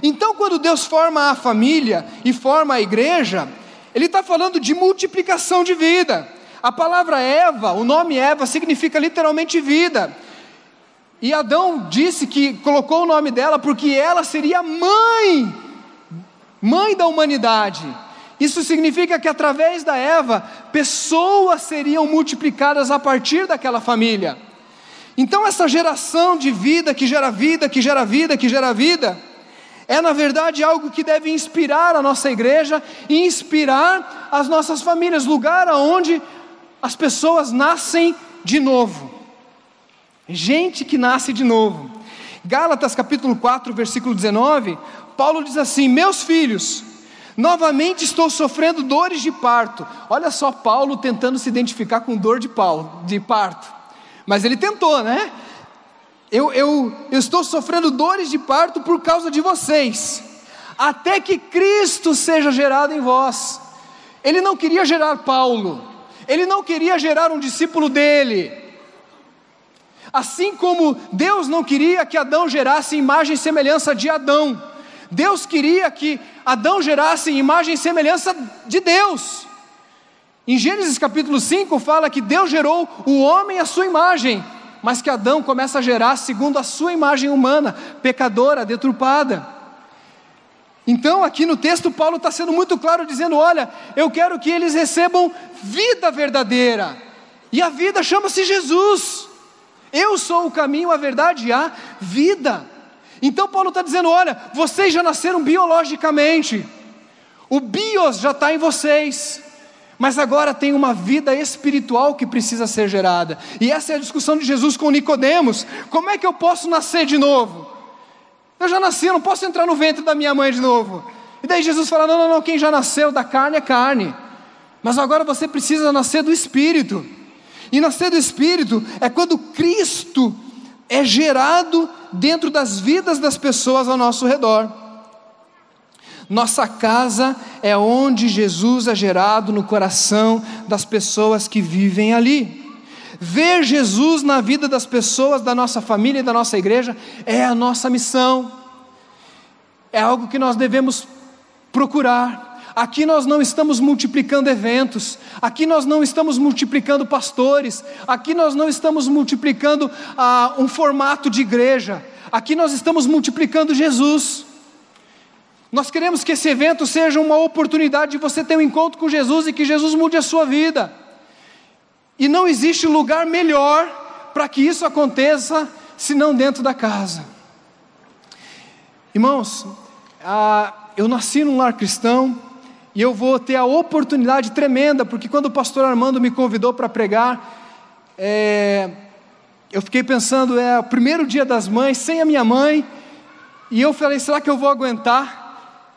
Então, quando Deus forma a família e forma a igreja, Ele está falando de multiplicação de vida. A palavra Eva, o nome Eva, significa literalmente vida. E Adão disse que colocou o nome dela porque ela seria mãe, mãe da humanidade. Isso significa que através da Eva, pessoas seriam multiplicadas a partir daquela família. Então, essa geração de vida, que gera vida, que gera vida, que gera vida, é na verdade algo que deve inspirar a nossa igreja e inspirar as nossas famílias, lugar onde as pessoas nascem de novo. Gente que nasce de novo. Gálatas capítulo 4, versículo 19, Paulo diz assim: Meus filhos, novamente estou sofrendo dores de parto. Olha só Paulo tentando se identificar com dor de, Paulo, de parto. Mas ele tentou, né? Eu, eu, eu estou sofrendo dores de parto por causa de vocês, até que Cristo seja gerado em vós. Ele não queria gerar Paulo, ele não queria gerar um discípulo dele. Assim como Deus não queria que Adão gerasse imagem e semelhança de Adão, Deus queria que Adão gerasse imagem e semelhança de Deus. Em Gênesis capítulo 5 fala que Deus gerou o homem à sua imagem, mas que Adão começa a gerar segundo a sua imagem humana, pecadora, deturpada. Então, aqui no texto, Paulo está sendo muito claro, dizendo: Olha, eu quero que eles recebam vida verdadeira, e a vida chama-se Jesus. Eu sou o caminho, a verdade e a vida. Então, Paulo está dizendo: Olha, vocês já nasceram biologicamente, o bios já está em vocês mas agora tem uma vida espiritual que precisa ser gerada. E essa é a discussão de Jesus com Nicodemos. Como é que eu posso nascer de novo? Eu já nasci, eu não posso entrar no ventre da minha mãe de novo. E daí Jesus fala: não, não, não, quem já nasceu da carne é carne. Mas agora você precisa nascer do Espírito. E nascer do Espírito é quando Cristo é gerado dentro das vidas das pessoas ao nosso redor. Nossa casa é onde Jesus é gerado no coração das pessoas que vivem ali. Ver Jesus na vida das pessoas da nossa família e da nossa igreja é a nossa missão, é algo que nós devemos procurar. Aqui nós não estamos multiplicando eventos, aqui nós não estamos multiplicando pastores, aqui nós não estamos multiplicando ah, um formato de igreja, aqui nós estamos multiplicando Jesus. Nós queremos que esse evento seja uma oportunidade de você ter um encontro com Jesus e que Jesus mude a sua vida. E não existe lugar melhor para que isso aconteça senão dentro da casa. Irmãos, ah, eu nasci num lar cristão e eu vou ter a oportunidade tremenda, porque quando o pastor Armando me convidou para pregar, é, eu fiquei pensando, é o primeiro dia das mães, sem a minha mãe, e eu falei, será que eu vou aguentar?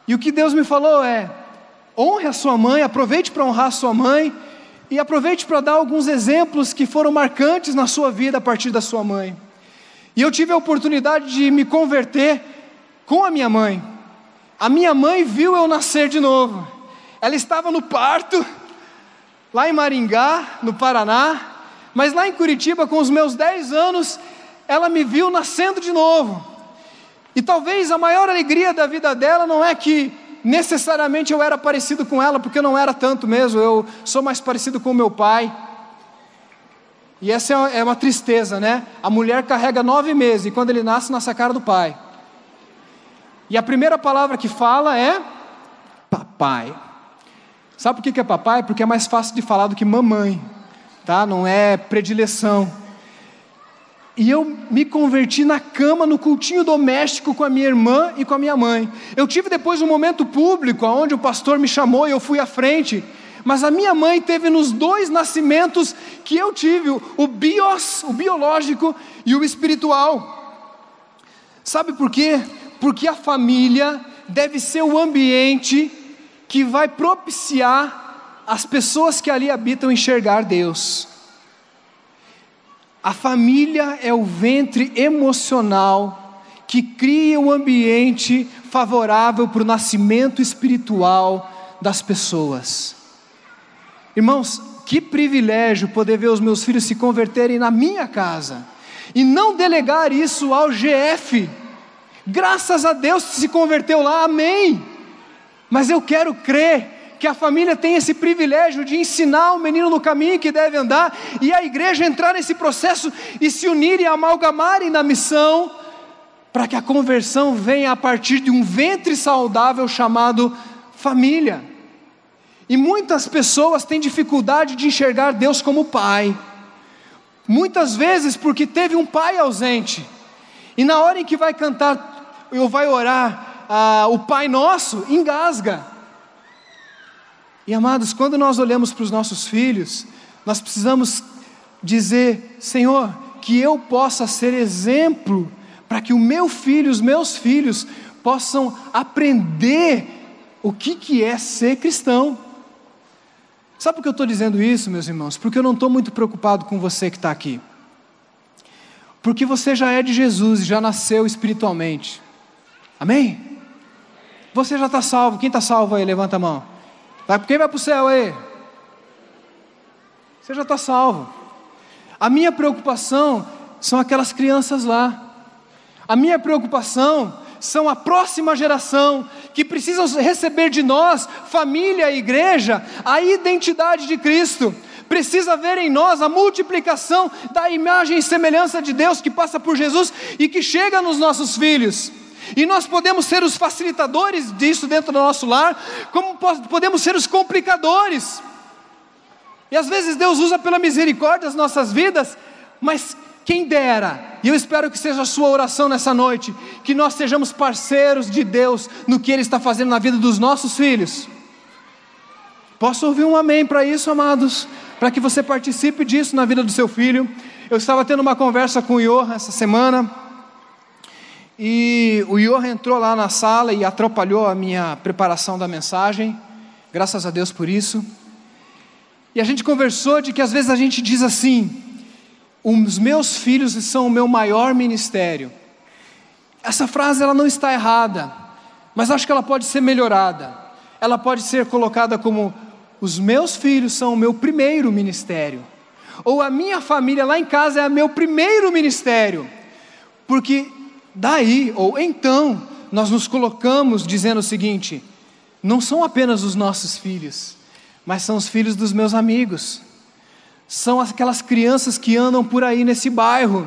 E o que Deus me falou é: honre a sua mãe, aproveite para honrar a sua mãe e aproveite para dar alguns exemplos que foram marcantes na sua vida a partir da sua mãe. E eu tive a oportunidade de me converter com a minha mãe. A minha mãe viu eu nascer de novo. Ela estava no parto, lá em Maringá, no Paraná, mas lá em Curitiba, com os meus 10 anos, ela me viu nascendo de novo. E talvez a maior alegria da vida dela não é que necessariamente eu era parecido com ela, porque eu não era tanto mesmo, eu sou mais parecido com o meu pai. E essa é uma tristeza, né? A mulher carrega nove meses e quando ele nasce, nasce a cara do pai. E a primeira palavra que fala é papai. Sabe por que é papai? Porque é mais fácil de falar do que mamãe, tá? Não é predileção. E eu me converti na cama, no cultinho doméstico com a minha irmã e com a minha mãe. Eu tive depois um momento público, onde o pastor me chamou e eu fui à frente. Mas a minha mãe teve nos dois nascimentos que eu tive, o bios, o biológico e o espiritual. Sabe por quê? Porque a família deve ser o ambiente que vai propiciar as pessoas que ali habitam enxergar Deus. A família é o ventre emocional que cria o um ambiente favorável para o nascimento espiritual das pessoas. Irmãos, que privilégio poder ver os meus filhos se converterem na minha casa e não delegar isso ao GF. Graças a Deus se converteu lá, amém. Mas eu quero crer que a família tem esse privilégio de ensinar o menino no caminho que deve andar e a igreja entrar nesse processo e se unir e amalgamarem na missão, para que a conversão venha a partir de um ventre saudável chamado família. E muitas pessoas têm dificuldade de enxergar Deus como pai, muitas vezes porque teve um pai ausente, e na hora em que vai cantar ou vai orar ah, o Pai Nosso, engasga. E amados, quando nós olhamos para os nossos filhos, nós precisamos dizer: Senhor, que eu possa ser exemplo, para que o meu filho, os meus filhos, possam aprender o que, que é ser cristão. Sabe por que eu estou dizendo isso, meus irmãos? Porque eu não estou muito preocupado com você que está aqui. Porque você já é de Jesus e já nasceu espiritualmente. Amém? Você já está salvo. Quem está salvo aí? Levanta a mão. Vai, quem vai para o céu aí? Você já está salvo. A minha preocupação são aquelas crianças lá. A minha preocupação são a próxima geração que precisam receber de nós, família e igreja, a identidade de Cristo. Precisa ver em nós a multiplicação da imagem e semelhança de Deus que passa por Jesus e que chega nos nossos filhos. E nós podemos ser os facilitadores disso dentro do nosso lar, como podemos ser os complicadores. E às vezes Deus usa pela misericórdia as nossas vidas, mas quem dera, e eu espero que seja a sua oração nessa noite, que nós sejamos parceiros de Deus no que Ele está fazendo na vida dos nossos filhos. Posso ouvir um amém para isso, amados? Para que você participe disso na vida do seu filho. Eu estava tendo uma conversa com o Ior essa semana. E o Ior entrou lá na sala e atrapalhou a minha preparação da mensagem. Graças a Deus por isso. E a gente conversou de que às vezes a gente diz assim: os meus filhos são o meu maior ministério. Essa frase ela não está errada, mas acho que ela pode ser melhorada. Ela pode ser colocada como os meus filhos são o meu primeiro ministério. Ou a minha família lá em casa é o meu primeiro ministério. Porque Daí, ou então, nós nos colocamos dizendo o seguinte: não são apenas os nossos filhos, mas são os filhos dos meus amigos, são aquelas crianças que andam por aí nesse bairro.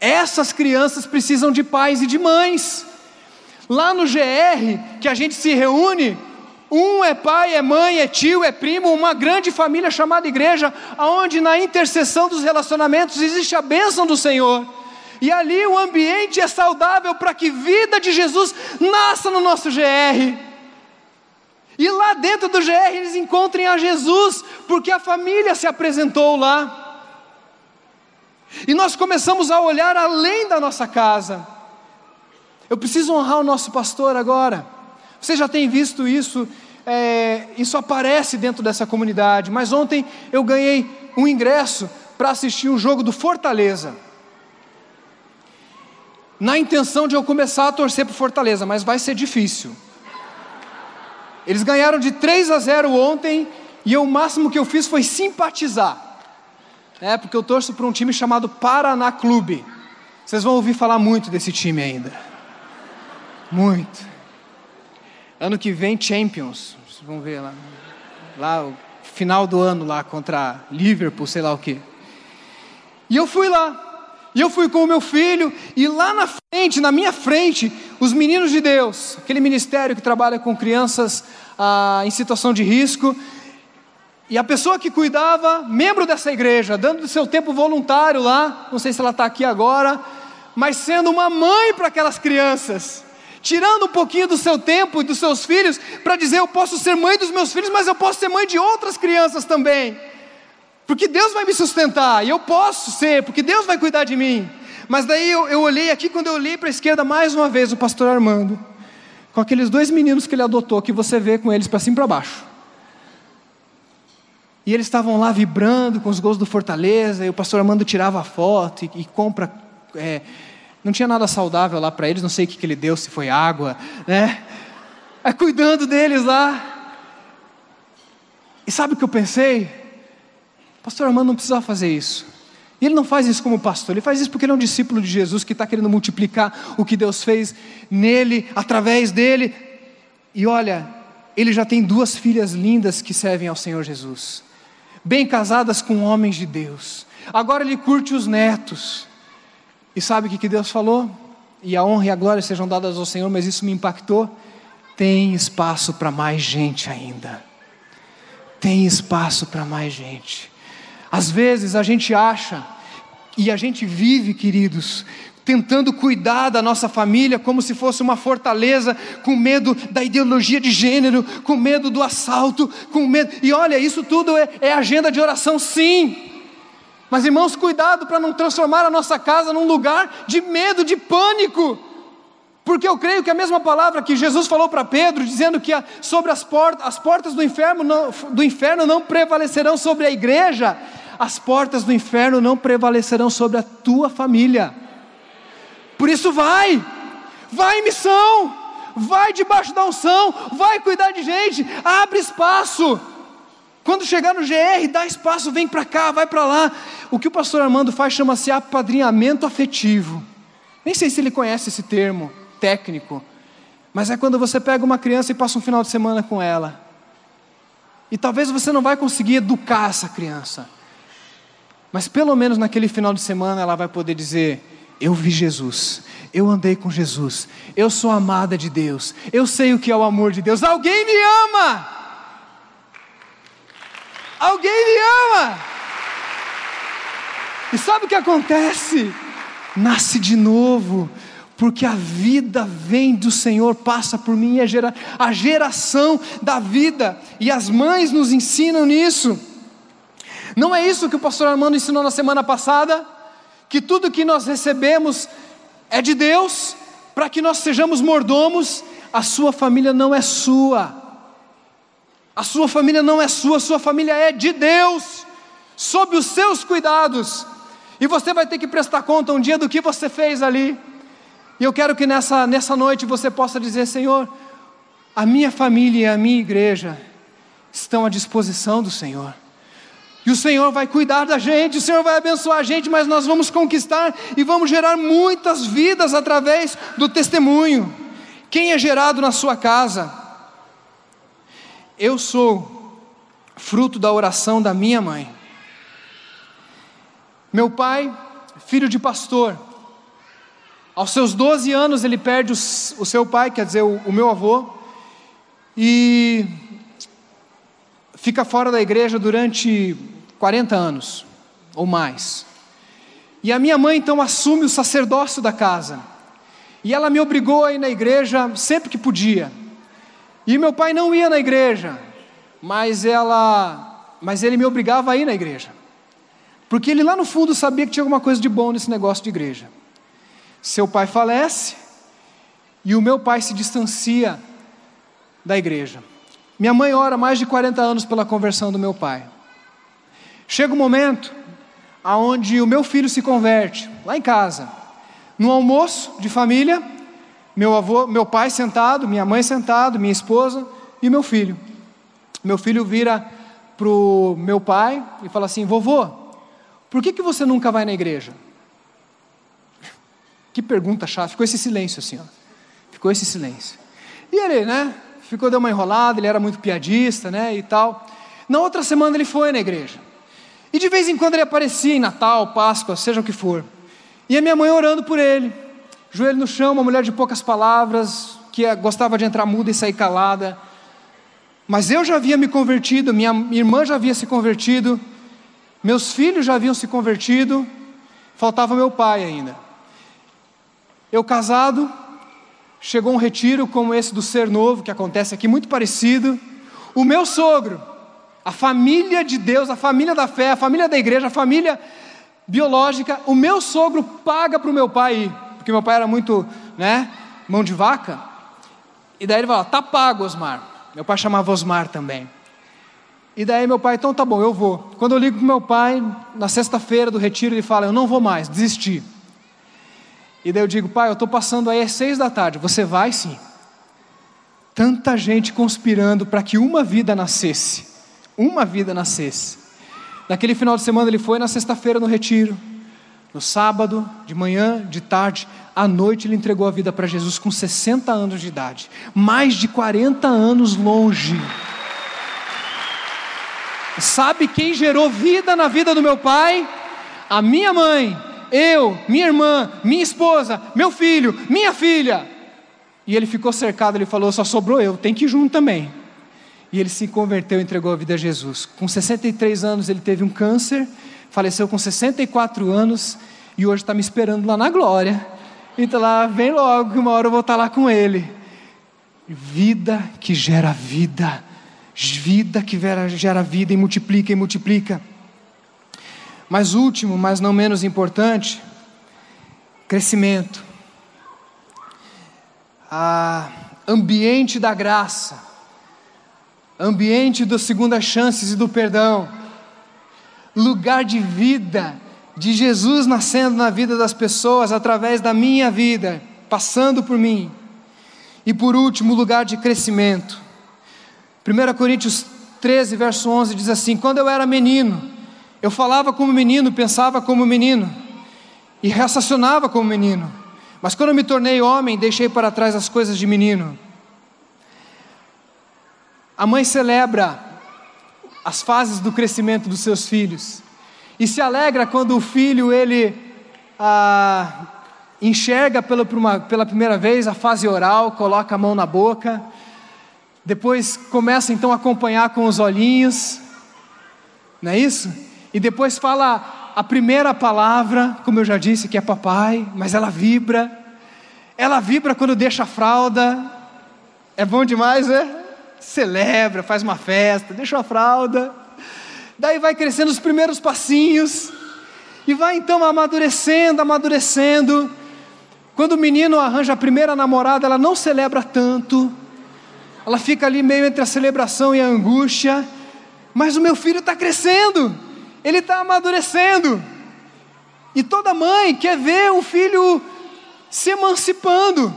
Essas crianças precisam de pais e de mães. Lá no GR, que a gente se reúne, um é pai, é mãe, é tio, é primo, uma grande família chamada igreja, onde na interseção dos relacionamentos existe a bênção do Senhor e ali o ambiente é saudável para que vida de Jesus nasça no nosso GR. E lá dentro do GR eles encontrem a Jesus, porque a família se apresentou lá. E nós começamos a olhar além da nossa casa. Eu preciso honrar o nosso pastor agora. Você já tem visto isso, é, isso aparece dentro dessa comunidade. Mas ontem eu ganhei um ingresso para assistir um jogo do Fortaleza na intenção de eu começar a torcer para Fortaleza, mas vai ser difícil. Eles ganharam de 3 a 0 ontem e eu, o máximo que eu fiz foi simpatizar. É, porque eu torço para um time chamado Paraná Clube. Vocês vão ouvir falar muito desse time ainda. Muito. Ano que vem, Champions. Vocês vão ver lá. Lá, final do ano, lá contra Liverpool, sei lá o quê. E eu fui lá. E eu fui com o meu filho, e lá na frente, na minha frente, os meninos de Deus, aquele ministério que trabalha com crianças ah, em situação de risco, e a pessoa que cuidava, membro dessa igreja, dando seu tempo voluntário lá, não sei se ela está aqui agora, mas sendo uma mãe para aquelas crianças, tirando um pouquinho do seu tempo e dos seus filhos, para dizer: eu posso ser mãe dos meus filhos, mas eu posso ser mãe de outras crianças também. Porque Deus vai me sustentar, e eu posso ser, porque Deus vai cuidar de mim. Mas daí eu, eu olhei aqui, quando eu olhei para a esquerda, mais uma vez, o pastor Armando, com aqueles dois meninos que ele adotou, que você vê com eles para cima e para baixo. E eles estavam lá vibrando com os gols do Fortaleza, e o pastor Armando tirava foto e, e compra. É, não tinha nada saudável lá para eles, não sei o que, que ele deu, se foi água, né? É, cuidando deles lá. E sabe o que eu pensei? Pastor Armando não precisava fazer isso. E ele não faz isso como pastor, ele faz isso porque ele é um discípulo de Jesus que está querendo multiplicar o que Deus fez nele, através dele. E olha, ele já tem duas filhas lindas que servem ao Senhor Jesus, bem casadas com homens de Deus. Agora ele curte os netos. E sabe o que Deus falou? E a honra e a glória sejam dadas ao Senhor, mas isso me impactou. Tem espaço para mais gente ainda. Tem espaço para mais gente. Às vezes a gente acha, e a gente vive, queridos, tentando cuidar da nossa família como se fosse uma fortaleza, com medo da ideologia de gênero, com medo do assalto, com medo. E olha, isso tudo é, é agenda de oração, sim. Mas irmãos, cuidado para não transformar a nossa casa num lugar de medo, de pânico. Porque eu creio que a mesma palavra que Jesus falou para Pedro, dizendo que sobre as portas, as portas do inferno, não, do inferno não prevalecerão sobre a igreja, as portas do inferno não prevalecerão sobre a tua família. Por isso, vai, vai em missão, vai debaixo da unção, vai cuidar de gente, abre espaço. Quando chegar no GR, dá espaço, vem para cá, vai para lá. O que o pastor Armando faz chama-se apadrinhamento afetivo. Nem sei se ele conhece esse termo técnico, mas é quando você pega uma criança e passa um final de semana com ela. E talvez você não vai conseguir educar essa criança. Mas pelo menos naquele final de semana ela vai poder dizer: Eu vi Jesus, eu andei com Jesus, eu sou amada de Deus, eu sei o que é o amor de Deus. Alguém me ama! Alguém me ama! E sabe o que acontece? Nasce de novo, porque a vida vem do Senhor, passa por mim, a, gera, a geração da vida, e as mães nos ensinam nisso. Não é isso que o pastor Armando ensinou na semana passada? Que tudo que nós recebemos é de Deus, para que nós sejamos mordomos, a sua família não é sua. A sua família não é sua, a sua família é de Deus, sob os seus cuidados. E você vai ter que prestar conta um dia do que você fez ali. E eu quero que nessa, nessa noite você possa dizer: Senhor, a minha família e a minha igreja estão à disposição do Senhor. E o Senhor vai cuidar da gente, o Senhor vai abençoar a gente, mas nós vamos conquistar e vamos gerar muitas vidas através do testemunho. Quem é gerado na sua casa? Eu sou fruto da oração da minha mãe. Meu pai, filho de pastor, aos seus 12 anos ele perde o, seu pai, quer dizer, o meu avô, e fica fora da igreja durante 40 anos ou mais. E a minha mãe então assume o sacerdócio da casa. E ela me obrigou a ir na igreja sempre que podia. E meu pai não ia na igreja, mas ela, mas ele me obrigava a ir na igreja. Porque ele lá no fundo sabia que tinha alguma coisa de bom nesse negócio de igreja. Seu pai falece e o meu pai se distancia da igreja. Minha mãe ora mais de 40 anos pela conversão do meu pai. Chega um momento aonde o meu filho se converte, lá em casa, no almoço de família, meu avô, meu pai sentado, minha mãe sentado, minha esposa e meu filho. Meu filho vira pro meu pai e fala assim: "Vovô, por que que você nunca vai na igreja?" [LAUGHS] Que pergunta chata. Ficou esse silêncio assim, ó. Ficou esse silêncio. E ele, né? Ficou, deu uma enrolada, ele era muito piadista, né? E tal. Na outra semana ele foi na igreja. E de vez em quando ele aparecia em Natal, Páscoa, seja o que for. E a minha mãe orando por ele. Joelho no chão, uma mulher de poucas palavras, que gostava de entrar muda e sair calada. Mas eu já havia me convertido, minha irmã já havia se convertido, meus filhos já haviam se convertido, faltava meu pai ainda. Eu casado, chegou um retiro como esse do Ser Novo, que acontece aqui, muito parecido. O meu sogro, a família de Deus, a família da fé, a família da igreja, a família biológica, o meu sogro paga para o meu pai ir, porque meu pai era muito, né, mão de vaca. E daí ele fala: tá pago, Osmar. Meu pai chamava Osmar também. E daí meu pai, então tá bom, eu vou. Quando eu ligo para meu pai, na sexta-feira do retiro, ele fala: eu não vou mais, desisti. E daí eu digo: pai, eu estou passando aí às seis da tarde, você vai sim. Tanta gente conspirando para que uma vida nascesse uma vida nascesse. Naquele final de semana ele foi na sexta-feira no retiro. No sábado, de manhã, de tarde, à noite ele entregou a vida para Jesus com 60 anos de idade. Mais de 40 anos longe. Sabe quem gerou vida na vida do meu pai? A minha mãe, eu, minha irmã, minha esposa, meu filho, minha filha. E ele ficou cercado, ele falou: só sobrou eu, tem que ir junto também. E ele se converteu e entregou a vida a Jesus. Com 63 anos ele teve um câncer, faleceu com 64 anos e hoje está me esperando lá na glória. Então lá, vem logo que uma hora eu vou estar tá lá com ele. Vida que gera vida, vida que gera vida e multiplica e multiplica. Mas último, mas não menos importante, crescimento. A ambiente da graça ambiente das segundas chances e do perdão, lugar de vida de Jesus nascendo na vida das pessoas através da minha vida, passando por mim. E por último, lugar de crescimento. 1 Coríntios 13, verso 11 diz assim: Quando eu era menino, eu falava como menino, pensava como menino e raciocinava como menino. Mas quando eu me tornei homem, deixei para trás as coisas de menino. A mãe celebra as fases do crescimento dos seus filhos e se alegra quando o filho ele ah, enxerga pela, pela primeira vez a fase oral, coloca a mão na boca, depois começa então a acompanhar com os olhinhos, não é isso? E depois fala a primeira palavra, como eu já disse, que é papai, mas ela vibra, ela vibra quando deixa a fralda, é bom demais, né? Celebra, faz uma festa, deixa a fralda, daí vai crescendo os primeiros passinhos, e vai então amadurecendo, amadurecendo. Quando o menino arranja a primeira namorada, ela não celebra tanto, ela fica ali meio entre a celebração e a angústia, mas o meu filho está crescendo, ele está amadurecendo, e toda mãe quer ver o filho se emancipando.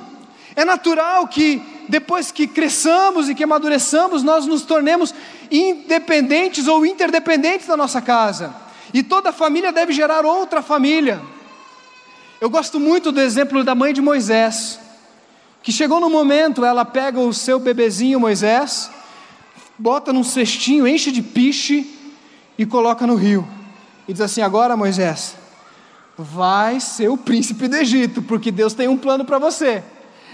É natural que depois que cresçamos e que amadureçamos, nós nos tornemos independentes ou interdependentes da nossa casa. E toda família deve gerar outra família. Eu gosto muito do exemplo da mãe de Moisés, que chegou no momento, ela pega o seu bebezinho Moisés, bota num cestinho, enche de piche e coloca no rio. E diz assim: Agora, Moisés, vai ser o príncipe do Egito, porque Deus tem um plano para você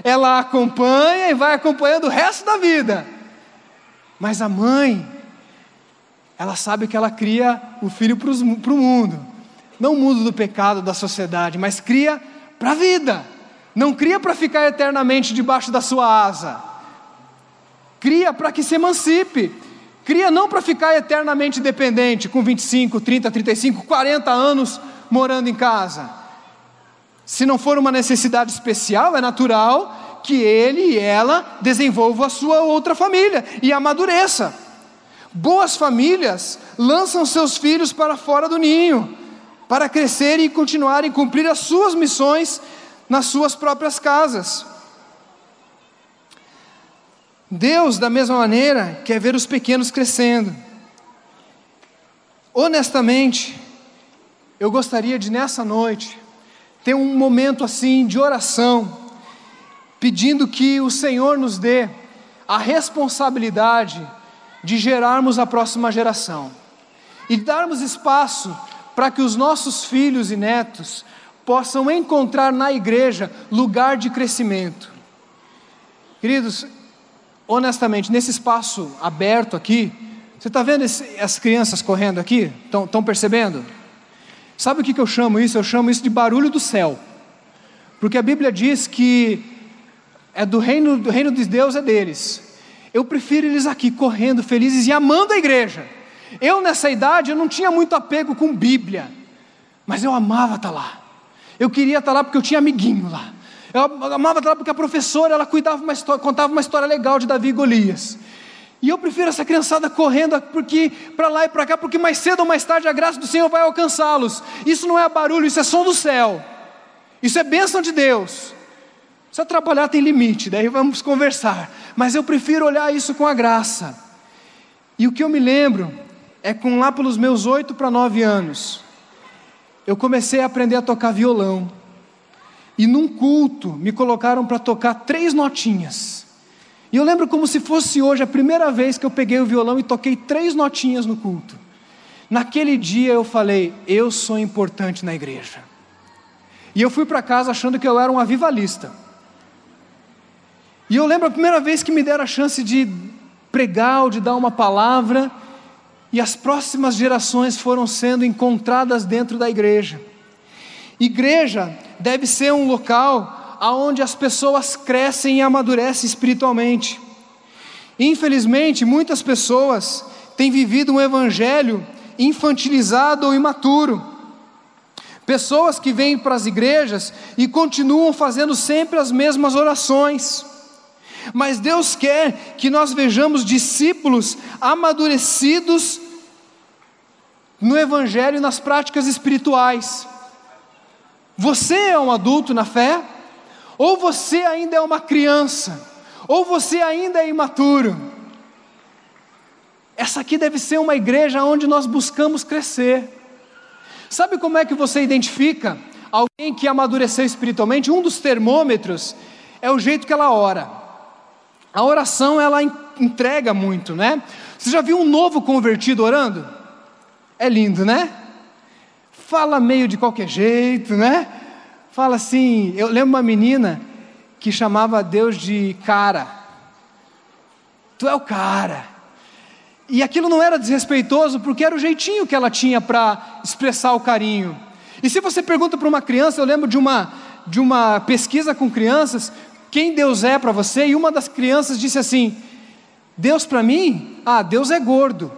ela acompanha e vai acompanhando o resto da vida. Mas a mãe, ela sabe que ela cria o filho para o mundo, não o mundo do pecado, da sociedade, mas cria para a vida, não cria para ficar eternamente debaixo da sua asa, cria para que se emancipe, cria não para ficar eternamente dependente, com 25, 30, 35, 40 anos morando em casa se não for uma necessidade especial, é natural que ele e ela desenvolvam a sua outra família e amadureça. Boas famílias lançam seus filhos para fora do ninho, para crescerem e continuarem a cumprir as suas missões nas suas próprias casas. Deus, da mesma maneira, quer ver os pequenos crescendo. Honestamente, eu gostaria de nessa noite ter um momento assim de oração, pedindo que o Senhor nos dê a responsabilidade de gerarmos a próxima geração e darmos espaço para que os nossos filhos e netos possam encontrar na igreja lugar de crescimento. Queridos, honestamente, nesse espaço aberto aqui, você está vendo esse, as crianças correndo aqui? Estão percebendo? Sabe o que, eu chamo isso? Eu chamo isso de barulho do céu. Porque a Bíblia diz que é do reino, do reino de Deus é deles. Eu prefiro eles aqui correndo, felizes e amando a igreja. Eu nessa idade eu não tinha muito apego com Bíblia, mas eu amava estar lá. Eu queria estar lá porque eu tinha amiguinho lá. Eu amava estar lá porque a professora ela cuidava uma história, contava uma história legal de Davi e Golias. E eu prefiro essa criançada correndo porque para lá e para cá, porque mais cedo ou mais tarde a graça do Senhor vai alcançá-los. Isso não é barulho, isso é som do céu. Isso é bênção de Deus. Precisa trabalhar tem limite, daí vamos conversar. Mas eu prefiro olhar isso com a graça. E o que eu me lembro é com lá pelos meus oito para nove anos, eu comecei a aprender a tocar violão. E num culto me colocaram para tocar três notinhas. E eu lembro como se fosse hoje a primeira vez que eu peguei o violão e toquei três notinhas no culto. Naquele dia eu falei: eu sou importante na igreja. E eu fui para casa achando que eu era um avivalista. E eu lembro a primeira vez que me deram a chance de pregar ou de dar uma palavra, e as próximas gerações foram sendo encontradas dentro da igreja. Igreja deve ser um local onde as pessoas crescem e amadurecem espiritualmente. Infelizmente, muitas pessoas têm vivido um evangelho infantilizado ou imaturo. Pessoas que vêm para as igrejas e continuam fazendo sempre as mesmas orações. Mas Deus quer que nós vejamos discípulos amadurecidos no Evangelho e nas práticas espirituais. Você é um adulto na fé? Ou você ainda é uma criança? Ou você ainda é imaturo? Essa aqui deve ser uma igreja onde nós buscamos crescer. Sabe como é que você identifica alguém que amadureceu espiritualmente? Um dos termômetros é o jeito que ela ora. A oração ela entrega muito, né? Você já viu um novo convertido orando? É lindo, né? Fala meio de qualquer jeito, né? Fala assim, eu lembro uma menina que chamava Deus de cara. Tu é o cara. E aquilo não era desrespeitoso, porque era o jeitinho que ela tinha para expressar o carinho. E se você pergunta para uma criança, eu lembro de uma, de uma pesquisa com crianças, quem Deus é para você, e uma das crianças disse assim: Deus para mim? Ah, Deus é gordo.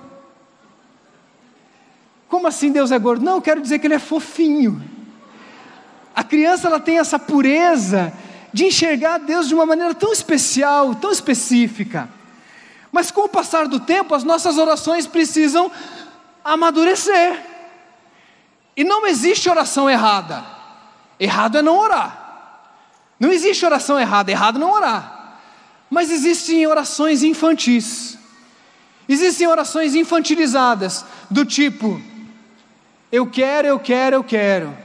Como assim Deus é gordo? Não, eu quero dizer que ele é fofinho. A criança ela tem essa pureza de enxergar Deus de uma maneira tão especial, tão específica. Mas com o passar do tempo, as nossas orações precisam amadurecer. E não existe oração errada. Errado é não orar. Não existe oração errada, errado não orar. Mas existem orações infantis. Existem orações infantilizadas, do tipo: eu quero, eu quero, eu quero.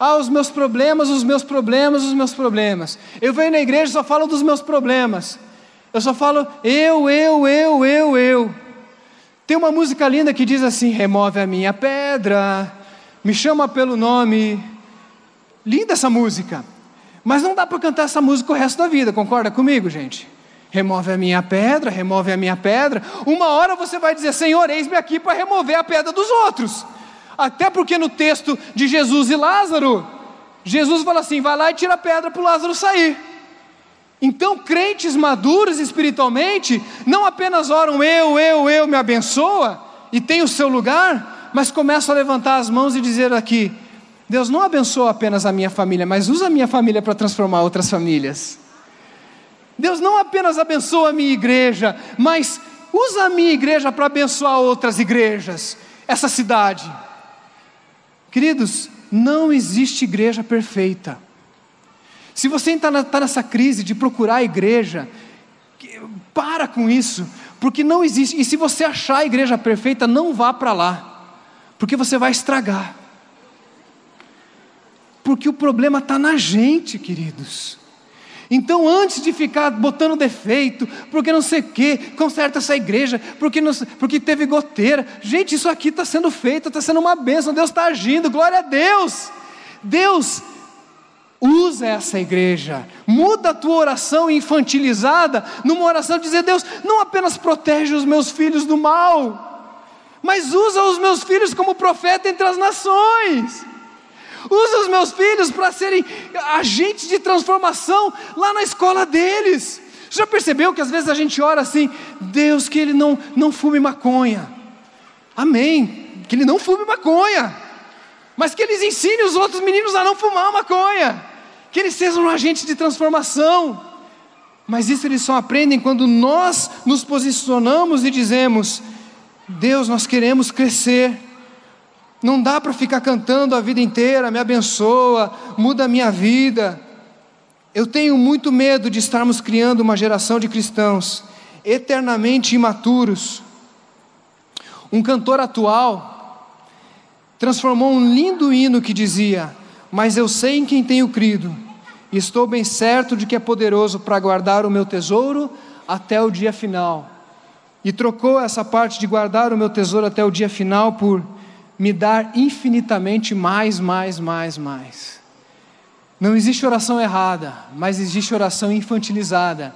Ah, os meus problemas, os meus problemas, os meus problemas. Eu venho na igreja e só falo dos meus problemas. Eu só falo eu, eu, eu, eu, eu. Tem uma música linda que diz assim: remove a minha pedra, me chama pelo nome. Linda essa música. Mas não dá para cantar essa música o resto da vida, concorda comigo, gente? Remove a minha pedra, remove a minha pedra. Uma hora você vai dizer: Senhor, eis-me aqui para remover a pedra dos outros. Até porque no texto de Jesus e Lázaro, Jesus fala assim: vai lá e tira a pedra para o Lázaro sair. Então, crentes maduros espiritualmente, não apenas oram eu, eu, eu, me abençoa e tem o seu lugar, mas começam a levantar as mãos e dizer aqui: Deus não abençoa apenas a minha família, mas usa a minha família para transformar outras famílias. Deus não apenas abençoa a minha igreja, mas usa a minha igreja para abençoar outras igrejas, essa cidade. Queridos, não existe igreja perfeita. Se você está tá nessa crise de procurar a igreja, para com isso, porque não existe. E se você achar a igreja perfeita, não vá para lá, porque você vai estragar. Porque o problema está na gente, queridos. Então, antes de ficar botando defeito, porque não sei o quê, conserta essa igreja, porque, não, porque teve goteira. Gente, isso aqui está sendo feito, está sendo uma bênção, Deus está agindo, glória a Deus. Deus usa essa igreja, muda a tua oração infantilizada numa oração de dizer: Deus, não apenas protege os meus filhos do mal, mas usa os meus filhos como profeta entre as nações. Usa os meus filhos para serem agentes de transformação lá na escola deles. Já percebeu que às vezes a gente ora assim, Deus, que ele não, não fume maconha. Amém. Que ele não fume maconha. Mas que eles ensinem os outros meninos a não fumar maconha. Que eles sejam um agente de transformação. Mas isso eles só aprendem quando nós nos posicionamos e dizemos: Deus, nós queremos crescer. Não dá para ficar cantando a vida inteira, me abençoa, muda a minha vida. Eu tenho muito medo de estarmos criando uma geração de cristãos eternamente imaturos. Um cantor atual transformou um lindo hino que dizia: Mas eu sei em quem tenho crido, e estou bem certo de que é poderoso para guardar o meu tesouro até o dia final. E trocou essa parte de guardar o meu tesouro até o dia final por me dar infinitamente mais, mais, mais, mais. Não existe oração errada, mas existe oração infantilizada.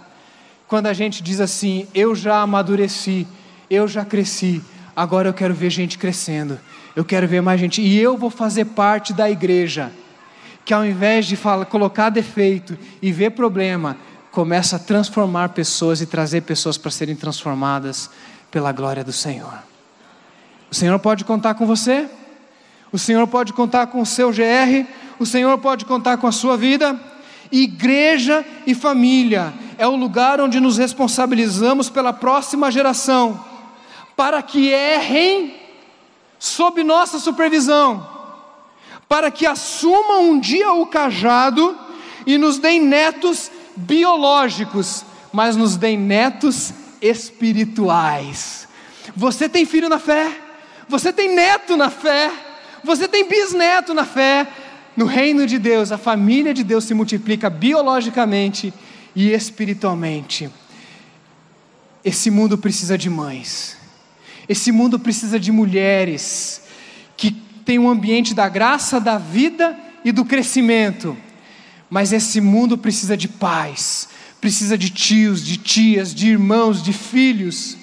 Quando a gente diz assim: Eu já amadureci, eu já cresci, agora eu quero ver gente crescendo, eu quero ver mais gente, e eu vou fazer parte da igreja, que ao invés de falar, colocar defeito e ver problema, começa a transformar pessoas e trazer pessoas para serem transformadas pela glória do Senhor. O Senhor pode contar com você, o Senhor pode contar com o seu GR, o Senhor pode contar com a sua vida. Igreja e família é o lugar onde nos responsabilizamos pela próxima geração, para que errem sob nossa supervisão, para que assumam um dia o cajado e nos deem netos biológicos, mas nos deem netos espirituais. Você tem filho na fé? Você tem neto na fé, você tem bisneto na fé. No reino de Deus, a família de Deus se multiplica biologicamente e espiritualmente. Esse mundo precisa de mães, esse mundo precisa de mulheres que têm um ambiente da graça, da vida e do crescimento. Mas esse mundo precisa de pais, precisa de tios, de tias, de irmãos, de filhos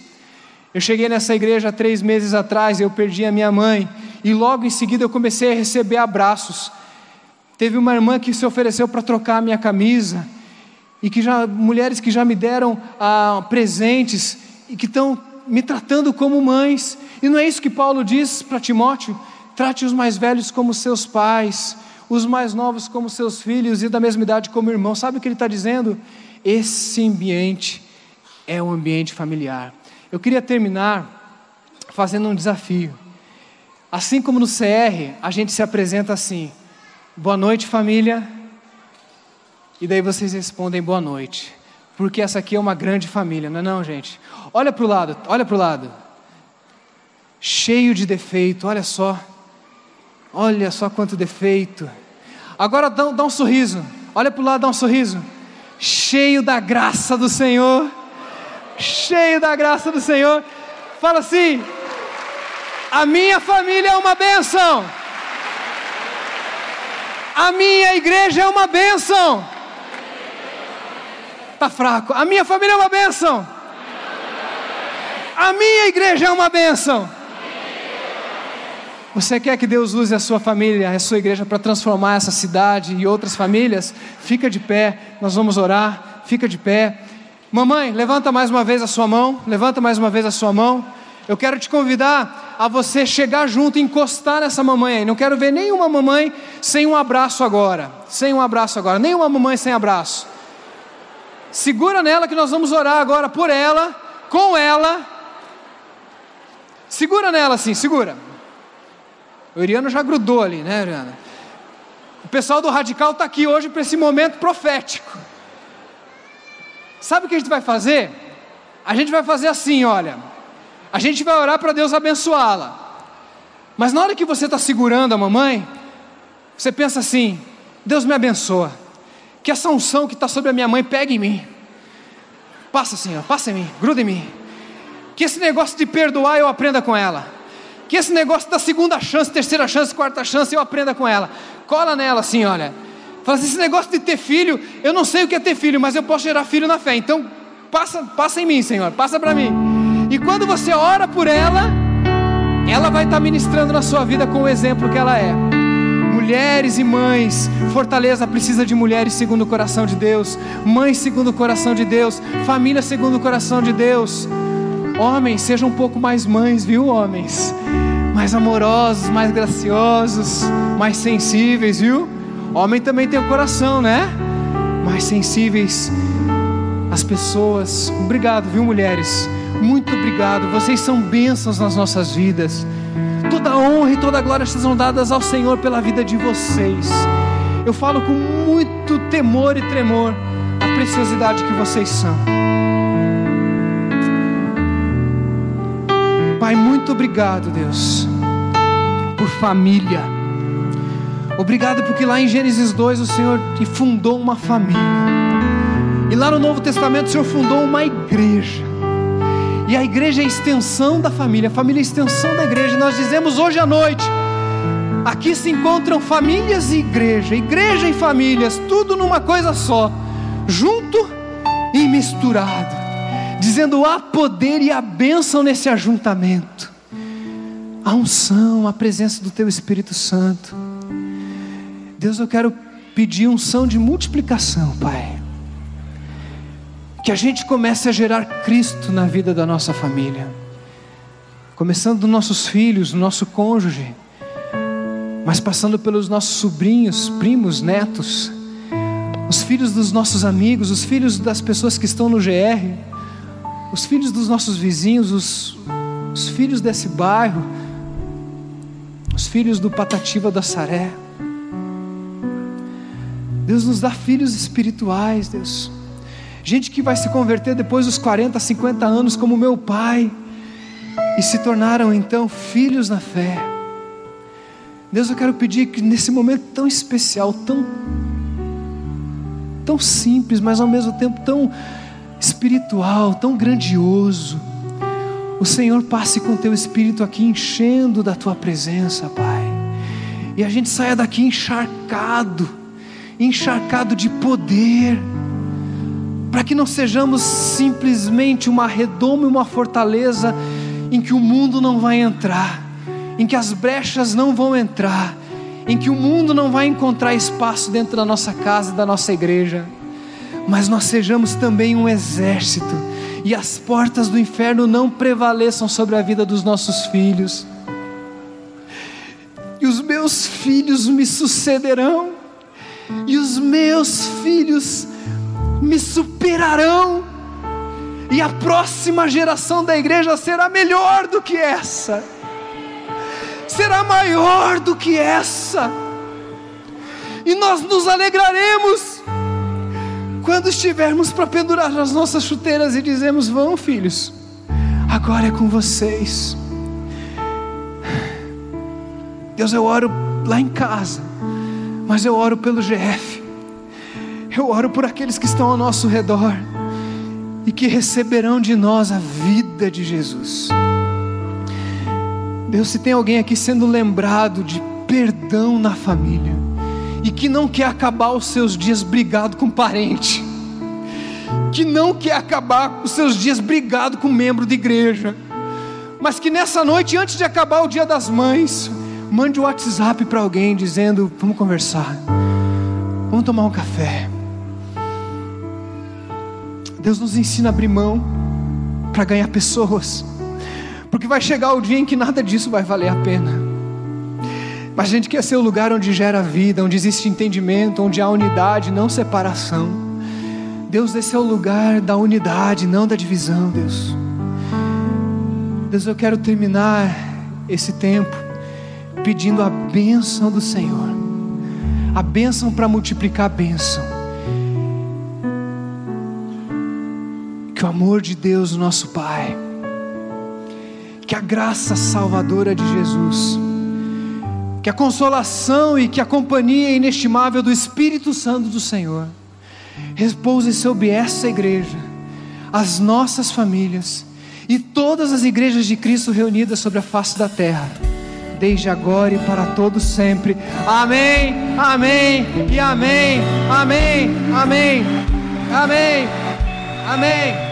eu cheguei nessa igreja três meses atrás, eu perdi a minha mãe, e logo em seguida eu comecei a receber abraços. Teve uma irmã que se ofereceu para trocar a minha camisa, e que já mulheres que já me deram ah, presentes e que estão me tratando como mães. E não é isso que Paulo diz para Timóteo? Trate os mais velhos como seus pais, os mais novos como seus filhos e da mesma idade como irmãos. Sabe o que ele está dizendo? Esse ambiente é um ambiente familiar. Eu queria terminar fazendo um desafio. Assim como no CR, a gente se apresenta assim: boa noite, família. E daí vocês respondem boa noite. Porque essa aqui é uma grande família, não é não, gente? Olha para o lado, olha para o lado. Cheio de defeito, olha só. Olha só quanto defeito. Agora dá, dá um sorriso. Olha para o lado, dá um sorriso. Cheio da graça do Senhor cheio da graça do Senhor. Fala assim: a minha família é uma bênção. A minha igreja é uma bênção. Tá fraco. A minha família é uma bênção. A minha igreja é uma bênção. Você quer que Deus use a sua família, a sua igreja para transformar essa cidade e outras famílias? Fica de pé, nós vamos orar. Fica de pé. Mamãe, levanta mais uma vez a sua mão, levanta mais uma vez a sua mão. Eu quero te convidar a você chegar junto e encostar nessa mamãe aí. Não quero ver nenhuma mamãe sem um abraço agora. Sem um abraço agora. Nenhuma mamãe sem abraço. Segura nela que nós vamos orar agora por ela, com ela. Segura nela assim, segura. O Iriano já grudou ali, né, Iriana? O pessoal do Radical está aqui hoje para esse momento profético. Sabe o que a gente vai fazer? A gente vai fazer assim, olha. A gente vai orar para Deus abençoá-la. Mas na hora que você está segurando a mamãe, você pensa assim: Deus me abençoa. Que essa unção que está sobre a minha mãe pegue em mim. Passa, Senhor, passa em mim, gruda em mim. Que esse negócio de perdoar eu aprenda com ela. Que esse negócio da segunda chance, terceira chance, quarta chance eu aprenda com ela. Cola nela assim, olha. Fala assim, esse negócio de ter filho, eu não sei o que é ter filho, mas eu posso gerar filho na fé. Então, passa, passa em mim, Senhor, passa para mim. E quando você ora por ela, ela vai estar ministrando na sua vida com o exemplo que ela é. Mulheres e mães, Fortaleza precisa de mulheres segundo o coração de Deus, mães segundo o coração de Deus, família segundo o coração de Deus. Homens, sejam um pouco mais mães, viu, homens? Mais amorosos, mais graciosos, mais sensíveis, viu? Homem também tem o coração, né? Mais sensíveis às pessoas. Obrigado, viu, mulheres? Muito obrigado. Vocês são bênçãos nas nossas vidas. Toda honra e toda glória sejam dadas ao Senhor pela vida de vocês. Eu falo com muito temor e tremor a preciosidade que vocês são. Pai, muito obrigado, Deus, por família. Obrigado porque lá em Gênesis 2 o Senhor fundou uma família. E lá no Novo Testamento o Senhor fundou uma igreja. E a igreja é a extensão da família, a família é a extensão da igreja. Nós dizemos hoje à noite: aqui se encontram famílias e igreja, igreja e famílias, tudo numa coisa só, junto e misturado, dizendo há poder e a bênção nesse ajuntamento, a unção, a presença do Teu Espírito Santo. Deus, eu quero pedir unção de multiplicação, Pai que a gente comece a gerar Cristo na vida da nossa família, começando dos nossos filhos, do nosso cônjuge, mas passando pelos nossos sobrinhos, primos, netos, os filhos dos nossos amigos, os filhos das pessoas que estão no GR, os filhos dos nossos vizinhos, os, os filhos desse bairro, os filhos do Patativa da Saré. Deus nos dá filhos espirituais, Deus. Gente que vai se converter depois dos 40, 50 anos, como meu pai, e se tornaram então filhos na fé. Deus, eu quero pedir que nesse momento tão especial, tão, tão simples, mas ao mesmo tempo tão espiritual, tão grandioso, o Senhor passe com teu espírito aqui enchendo da tua presença, Pai, e a gente saia daqui encharcado, encharcado de poder para que não sejamos simplesmente uma redoma e uma fortaleza em que o mundo não vai entrar, em que as brechas não vão entrar, em que o mundo não vai encontrar espaço dentro da nossa casa, da nossa igreja, mas nós sejamos também um exército e as portas do inferno não prevaleçam sobre a vida dos nossos filhos. E os meus filhos me sucederão, e os meus filhos me superarão, e a próxima geração da igreja será melhor do que essa, será maior do que essa, e nós nos alegraremos quando estivermos para pendurar as nossas chuteiras e dizemos: Vão, filhos, agora é com vocês. Deus, eu oro lá em casa, mas eu oro pelo GF. Eu oro por aqueles que estão ao nosso redor e que receberão de nós a vida de Jesus. Deus, se tem alguém aqui sendo lembrado de perdão na família e que não quer acabar os seus dias brigado com parente, que não quer acabar os seus dias brigado com membro de igreja, mas que nessa noite, antes de acabar o dia das mães, mande um WhatsApp para alguém dizendo: Vamos conversar, vamos tomar um café. Deus nos ensina a abrir mão para ganhar pessoas, porque vai chegar o dia em que nada disso vai valer a pena. Mas a gente quer ser o lugar onde gera vida, onde existe entendimento, onde há unidade, não separação. Deus, esse é o lugar da unidade, não da divisão, Deus. Deus, eu quero terminar esse tempo pedindo a bênção do Senhor, a bênção para multiplicar a bênção. Que o amor de Deus, nosso Pai, que a graça salvadora de Jesus, que a consolação e que a companhia inestimável do Espírito Santo do Senhor repouse sobre essa igreja, as nossas famílias e todas as igrejas de Cristo reunidas sobre a face da terra desde agora e para todo sempre. Amém, amém e amém, amém, amém, amém, amém.